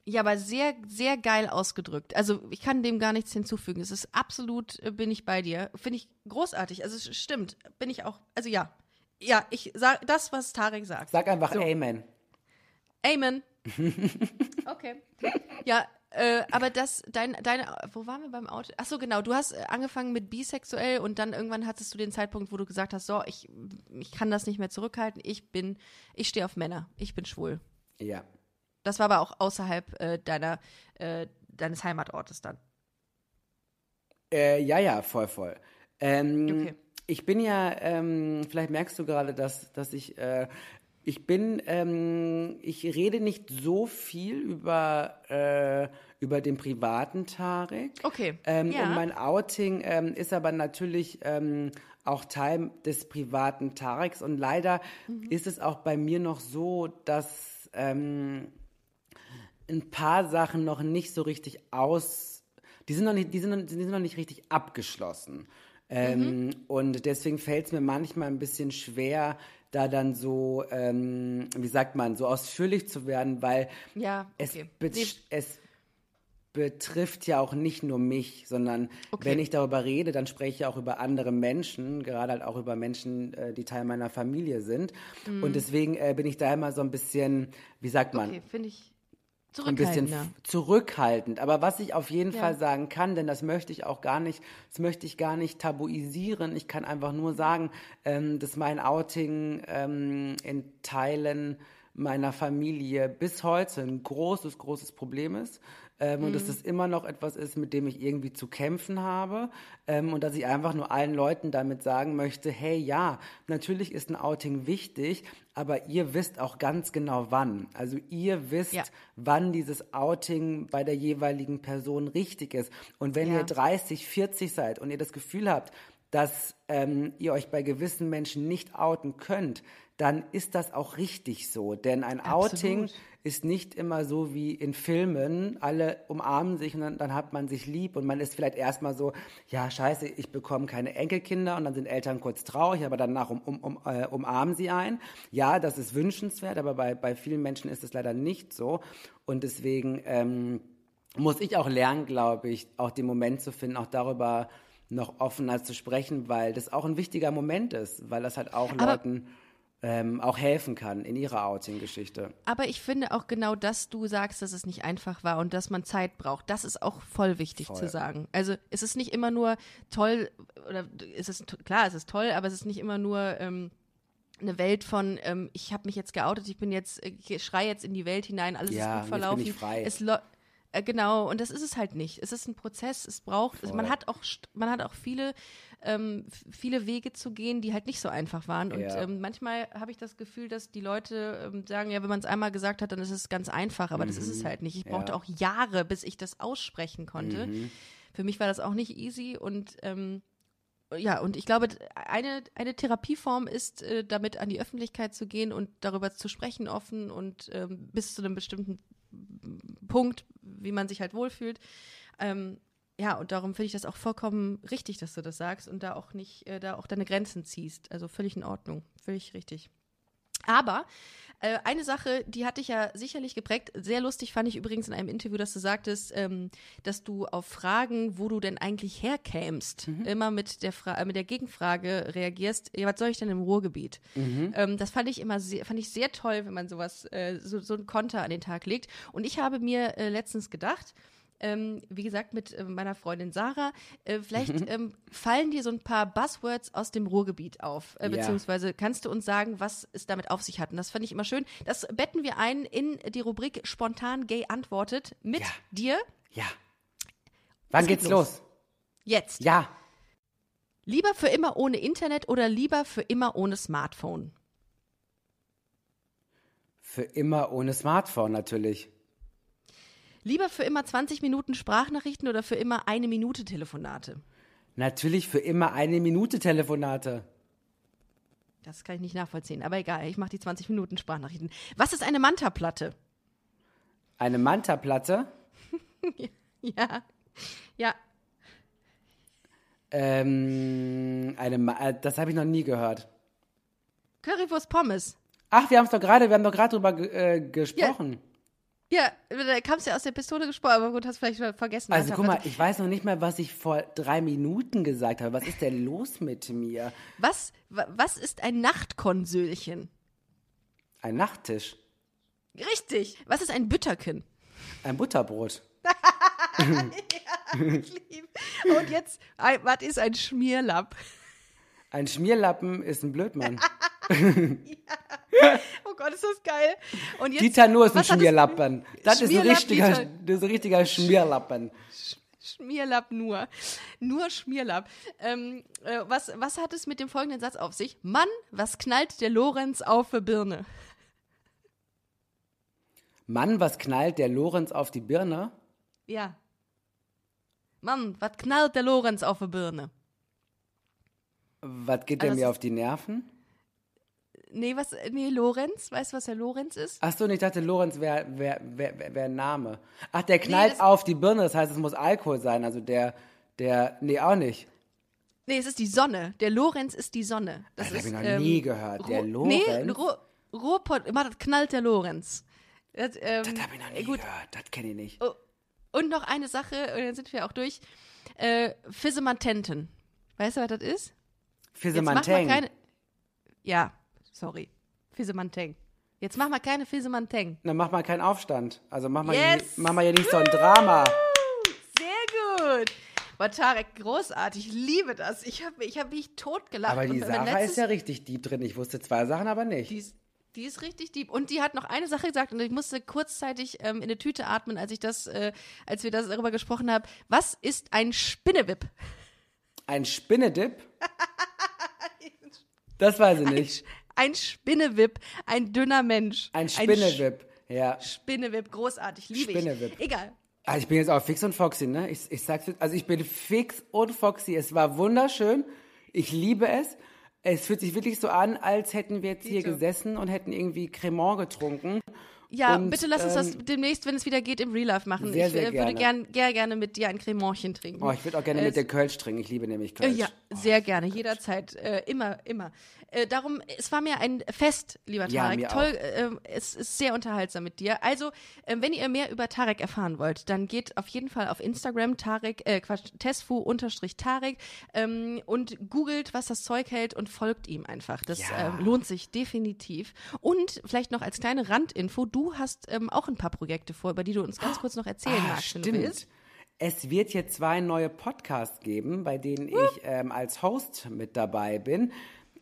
Ja, aber sehr, sehr geil ausgedrückt. Also ich kann dem gar nichts hinzufügen. Es ist absolut, äh, bin ich bei dir. Finde ich großartig. Also es stimmt, bin ich auch. Also ja, ja, ich sag das, was Tarek sagt. Sag einfach So. Amen. Amen. okay. Ja, äh, aber das, dein, deine, wo waren wir beim Auto? Ach so, genau. Du hast äh, angefangen mit bisexuell und dann irgendwann hattest du den Zeitpunkt, wo du gesagt hast, so, ich, ich kann das nicht mehr zurückhalten. Ich bin, ich stehe auf Männer. Ich bin schwul. Ja. Das war aber auch außerhalb äh, deiner, äh, deines Heimatortes dann. Äh, ja, ja, voll, voll. Ähm, Okay. Ich bin ja, ähm, vielleicht merkst du gerade, dass, dass ich, äh, ich bin, ähm, ich rede nicht so viel über, äh, über den privaten Tarek. Okay, Ähm, ja. Und mein Outing ähm, ist aber natürlich ähm, auch Teil des privaten Tareks. Und leider Mhm. ist es auch bei mir noch so, dass ähm, ein paar Sachen noch nicht so richtig aus, die sind noch nicht, die sind, noch- die sind noch nicht richtig abgeschlossen. Ähm, Mhm. Und deswegen fällt es mir manchmal ein bisschen schwer, da dann so, ähm, wie sagt man, so ausführlich zu werden, weil Ja, es, okay. bet- Nee. es betrifft ja auch nicht nur mich, sondern Okay. wenn ich darüber rede, dann spreche ich auch über andere Menschen, gerade halt auch über Menschen, äh, die Teil meiner Familie sind. Und deswegen äh, bin ich da immer so ein bisschen, wie sagt man, Mhm. Okay, finde ich ein bisschen zurückhaltend. Aber was ich auf jeden Ja. Fall sagen kann, denn das möchte ich auch gar nicht, das möchte ich gar nicht tabuisieren. Ich kann einfach nur sagen, ähm, dass mein Outing ähm, in Teilen meiner Familie bis heute ein großes, großes Problem ist. Ähm, Und dass das immer noch etwas ist, mit dem ich irgendwie zu kämpfen habe. Ähm, und dass ich einfach nur allen Leuten damit sagen möchte, hey, ja, natürlich ist ein Outing wichtig, aber ihr wisst auch ganz genau wann. Also ihr wisst, Ja. wann dieses Outing bei der jeweiligen Person richtig ist. Und wenn Ja. ihr 30, 40 seid und ihr das Gefühl habt, dass ähm, ihr euch bei gewissen Menschen nicht outen könnt, dann ist das auch richtig so. Denn ein Outing Absolut. ist nicht immer so wie in Filmen. Alle umarmen sich und dann, dann hat man sich lieb und man ist vielleicht erstmal so, ja, scheiße, ich bekomme keine Enkelkinder und dann sind Eltern kurz traurig, aber danach um, um, um, äh, umarmen sie ein. Ja, das ist wünschenswert, aber bei, bei vielen Menschen ist es leider nicht so. Und deswegen ähm, muss ich auch lernen, glaube ich, auch den Moment zu finden, auch darüber noch offener zu sprechen, weil das auch ein wichtiger Moment ist, weil das halt auch Aber- Leuten ähm, auch helfen kann in ihrer Outing-Geschichte. Aber ich finde auch genau, dass du sagst, dass es nicht einfach war und dass man Zeit braucht. Das ist auch voll wichtig Voll. zu sagen. Also es ist nicht immer nur toll, oder es ist klar, es ist toll, aber es ist nicht immer nur ähm, eine Welt von, ähm, ich habe mich jetzt geoutet, ich bin jetzt, äh, ich schrei jetzt in die Welt hinein, alles Ja, ist jetzt gut bin verlaufen. ich frei. Es äh, genau, und das ist es halt nicht. Es ist ein Prozess, es braucht, Voll. man hat auch, man hat auch viele, ähm, viele Wege zu gehen, die halt nicht so einfach waren. Und Ja. ähm, manchmal habe ich das Gefühl, dass die Leute ähm, sagen, ja, wenn man es einmal gesagt hat, dann ist es ganz einfach, aber das ist es halt nicht. Ich brauchte Mhm. Ja. auch Jahre, bis ich das aussprechen konnte. Mhm. Für mich war das auch nicht easy und ähm, ja, und ich glaube, eine, eine Therapieform ist, äh, damit an die Öffentlichkeit zu gehen und darüber zu sprechen offen und ähm, bis zu einem bestimmten Punkt, wie man sich halt wohlfühlt. Ähm, ja, und darum finde ich das auch vollkommen richtig, dass du das sagst und da auch nicht, äh, da auch deine Grenzen ziehst. Also völlig in Ordnung, völlig richtig. Aber äh, eine Sache, die hat dich ja sicherlich geprägt. Sehr lustig fand ich übrigens in einem Interview, dass du sagtest, ähm, dass du auf Fragen, wo du denn eigentlich herkämst, immer mit der, Fra äh, mit der Gegenfrage reagierst, ja, was soll ich denn im Ruhrgebiet? Ähm, das fand ich immer sehr, fand ich sehr toll, wenn man sowas, äh, so, so ein Konter an den Tag legt. Und ich habe mir äh, letztens gedacht, ähm, wie gesagt, mit äh, meiner Freundin Sarah, äh, vielleicht ähm, fallen dir so ein paar Buzzwords aus dem Ruhrgebiet auf, äh, beziehungsweise kannst du uns sagen, was es damit auf sich hat. Und das fand ich immer schön. Das betten wir ein in die Rubrik Spontan Gay antwortet mit dir Ja. Wann Es geht geht's los. los? jetzt. Ja. Lieber für immer ohne Internet oder lieber für immer ohne Smartphone? Für immer ohne Smartphone natürlich. Lieber für immer 20 Minuten Sprachnachrichten oder für immer eine Minute Telefonate? Natürlich für immer eine Minute Telefonate. Das kann ich nicht nachvollziehen, aber egal, ich mache die 20 Minuten Sprachnachrichten. Was ist eine Manta-Platte? Eine Manta-Platte. Ja, ja, Ähm, eine Ma äh, das habe ich noch nie gehört. Currywurst Pommes. Ach, wir haben es doch gerade, wir haben doch gerade drüber äh, gesprochen. Ja, da kam es ja aus der Pistole gesprochen, aber gut, hast vielleicht vergessen. Also guck mal, ich weiß noch nicht mal, was ich vor drei Minuten gesagt habe. Was ist denn los mit mir? Was, wa- was ist ein Nachtkonsöhlchen? Ein Nachttisch. Richtig. Was ist ein Bütterken? Ein Butterbrot. Lieb. Und jetzt, was ist ein Schmierlapp? Ein Schmierlappen ist ein Blödmann. Oh Gott, ist das geil. Und jetzt, Dieter Nuhr ist ein was hat es- Schmierlappen. Das ist ein richtiger, Dieter. das ist ein richtiger Schmierlappen. Schmierlapp nur. Nur Schmierlapp. Ähm, äh, was, was hat es mit dem folgenden Satz auf sich? Mann, was knallt der Lorenz auf für Birne? Mann, was knallt der Lorenz auf die Birne? Ja. Mann, was knallt der Lorenz auf für Birne? Was geht der Also mir das- auf die Nerven? Nee, was, nee, Lorenz? Weißt du, was der Lorenz ist? Ach so, und ich dachte, Lorenz wäre wär, wär, wär, wär ein Name. Ach, der knallt das- auf die Birne, das heißt, es muss Alkohol sein. Also der, der, nee, auch nicht. Nee, es ist die Sonne. Der Lorenz ist die Sonne. Das, Das hab ist, ich noch ähm, nie gehört. Der Nee, Lorenz? Ro Ruhrpott, warte, knallt der Lorenz. Das, ähm, Das habe ich noch nie äh, gut. gehört. Das kenne ich nicht. Oh, Und noch eine Sache, und dann sind wir auch durch. Äh, Fissemantenten. Weißt du, was das ist? Keine. Ja, sorry. Fissemanteng. Jetzt mach mal keine Fissemanteng. Dann mach mal keinen Aufstand. Also mach mal, Yes! hier, mach mal hier nicht so ein Drama. Sehr gut. Boah, Tarek, großartig. Ich liebe das. Ich habe ich hab mich totgelacht. Aber die Sarah ist ja richtig deep drin. Ich wusste zwei Sachen, aber nicht. Die ist, Die ist richtig deep. Und die hat noch eine Sache gesagt und ich musste kurzzeitig ähm, in eine Tüte atmen, als ich das, äh, als wir das darüber gesprochen haben. Was ist ein Spinnewip? Ein Spinnedip? das weiß ich nicht. Ein Spinnewip, ein dünner Mensch. Ein Spinnewip, ja. Ein Spinnewip, großartig, liebe Spinnewip. ich. Egal. Ah, ich bin jetzt auch fix und foxy, ne? Ich, ich sag's jetzt, also ich bin fix und foxy. Es war wunderschön. Ich liebe es. Es fühlt sich wirklich so an, als hätten wir jetzt hier gesessen und hätten irgendwie Cremant getrunken. Ja, Und, bitte lass uns das ähm, demnächst, wenn es wieder geht, im Real Life machen. Sehr, ich sehr äh, würde gerne. gern, gern, gerne mit dir ein Cremantchen trinken. Oh, ich würde auch gerne Äh, mit der Kölsch trinken. Ich liebe nämlich Äh, Kölsch. Ja, sehr gerne, jederzeit, äh, immer, immer. Äh, darum, es war mir ein Fest, lieber Ja, Tarek. mir Toll, äh, es ist sehr unterhaltsam mit dir. Also, äh, wenn ihr mehr über Tarek erfahren wollt, dann geht auf jeden Fall auf Instagram Tarek, äh, Quatsch, Tesfu unterstrich Tarek ähm, und googelt, was das Zeug hält und folgt ihm einfach. Das Ja. ähm, lohnt sich definitiv. Und vielleicht noch als kleine Randinfo, du hast ähm, auch ein paar Projekte vor, über die du uns ganz kurz noch erzählen Ah, magst, wenn du stimmt. willst. Es wird jetzt zwei neue Podcasts geben, bei denen ich ähm, als Host mit dabei bin.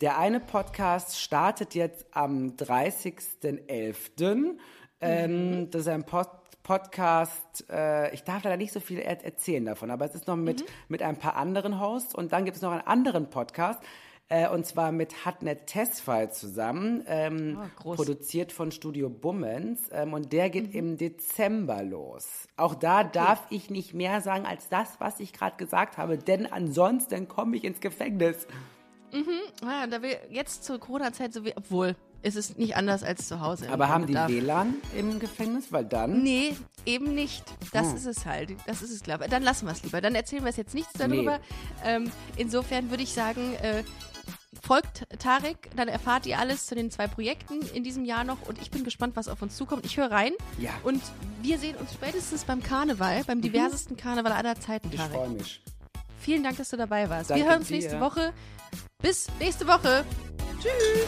Der eine Podcast startet jetzt am 30.11. Ähm, das ist ein Pod Podcast, äh, ich darf leider nicht so viel er erzählen davon, aber es ist noch mit, mit ein paar anderen Hosts und dann gibt es noch einen anderen Podcast, äh, und zwar mit Hatnet Tesfall zusammen, ähm, groß. produziert von Studio Bummens ähm, und der geht im Dezember los. Auch da darf ich nicht mehr sagen als das, was ich gerade gesagt habe, denn ansonsten komme ich ins Gefängnis. Ah, da wir jetzt zur Corona-Zeit so wie, obwohl, es ist nicht anders als zu Hause. Aber haben die Da- WLAN im Gefängnis? Weil dann. Nee, eben nicht. Das Hm. ist es halt. Das ist es, glaube ich. Dann lassen wir es lieber. Dann erzählen wir es jetzt nichts darüber. Ähm, insofern würde ich sagen, äh, folgt Tarek, dann erfahrt ihr alles zu den zwei Projekten in diesem Jahr noch und ich bin gespannt, was auf uns zukommt. Ich höre rein Ja. und wir sehen uns spätestens beim Karneval, beim diversesten Karneval aller Zeiten, Mhm. Ich Tarek. freue mich. Vielen Dank, dass du dabei warst. Danke wir hören uns dir. nächste Woche. Bis nächste Woche. Tschüss.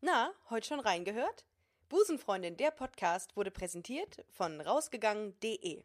Na, heute schon reingehört? Busenfreundin, der Podcast wurde präsentiert von rausgegangen.de.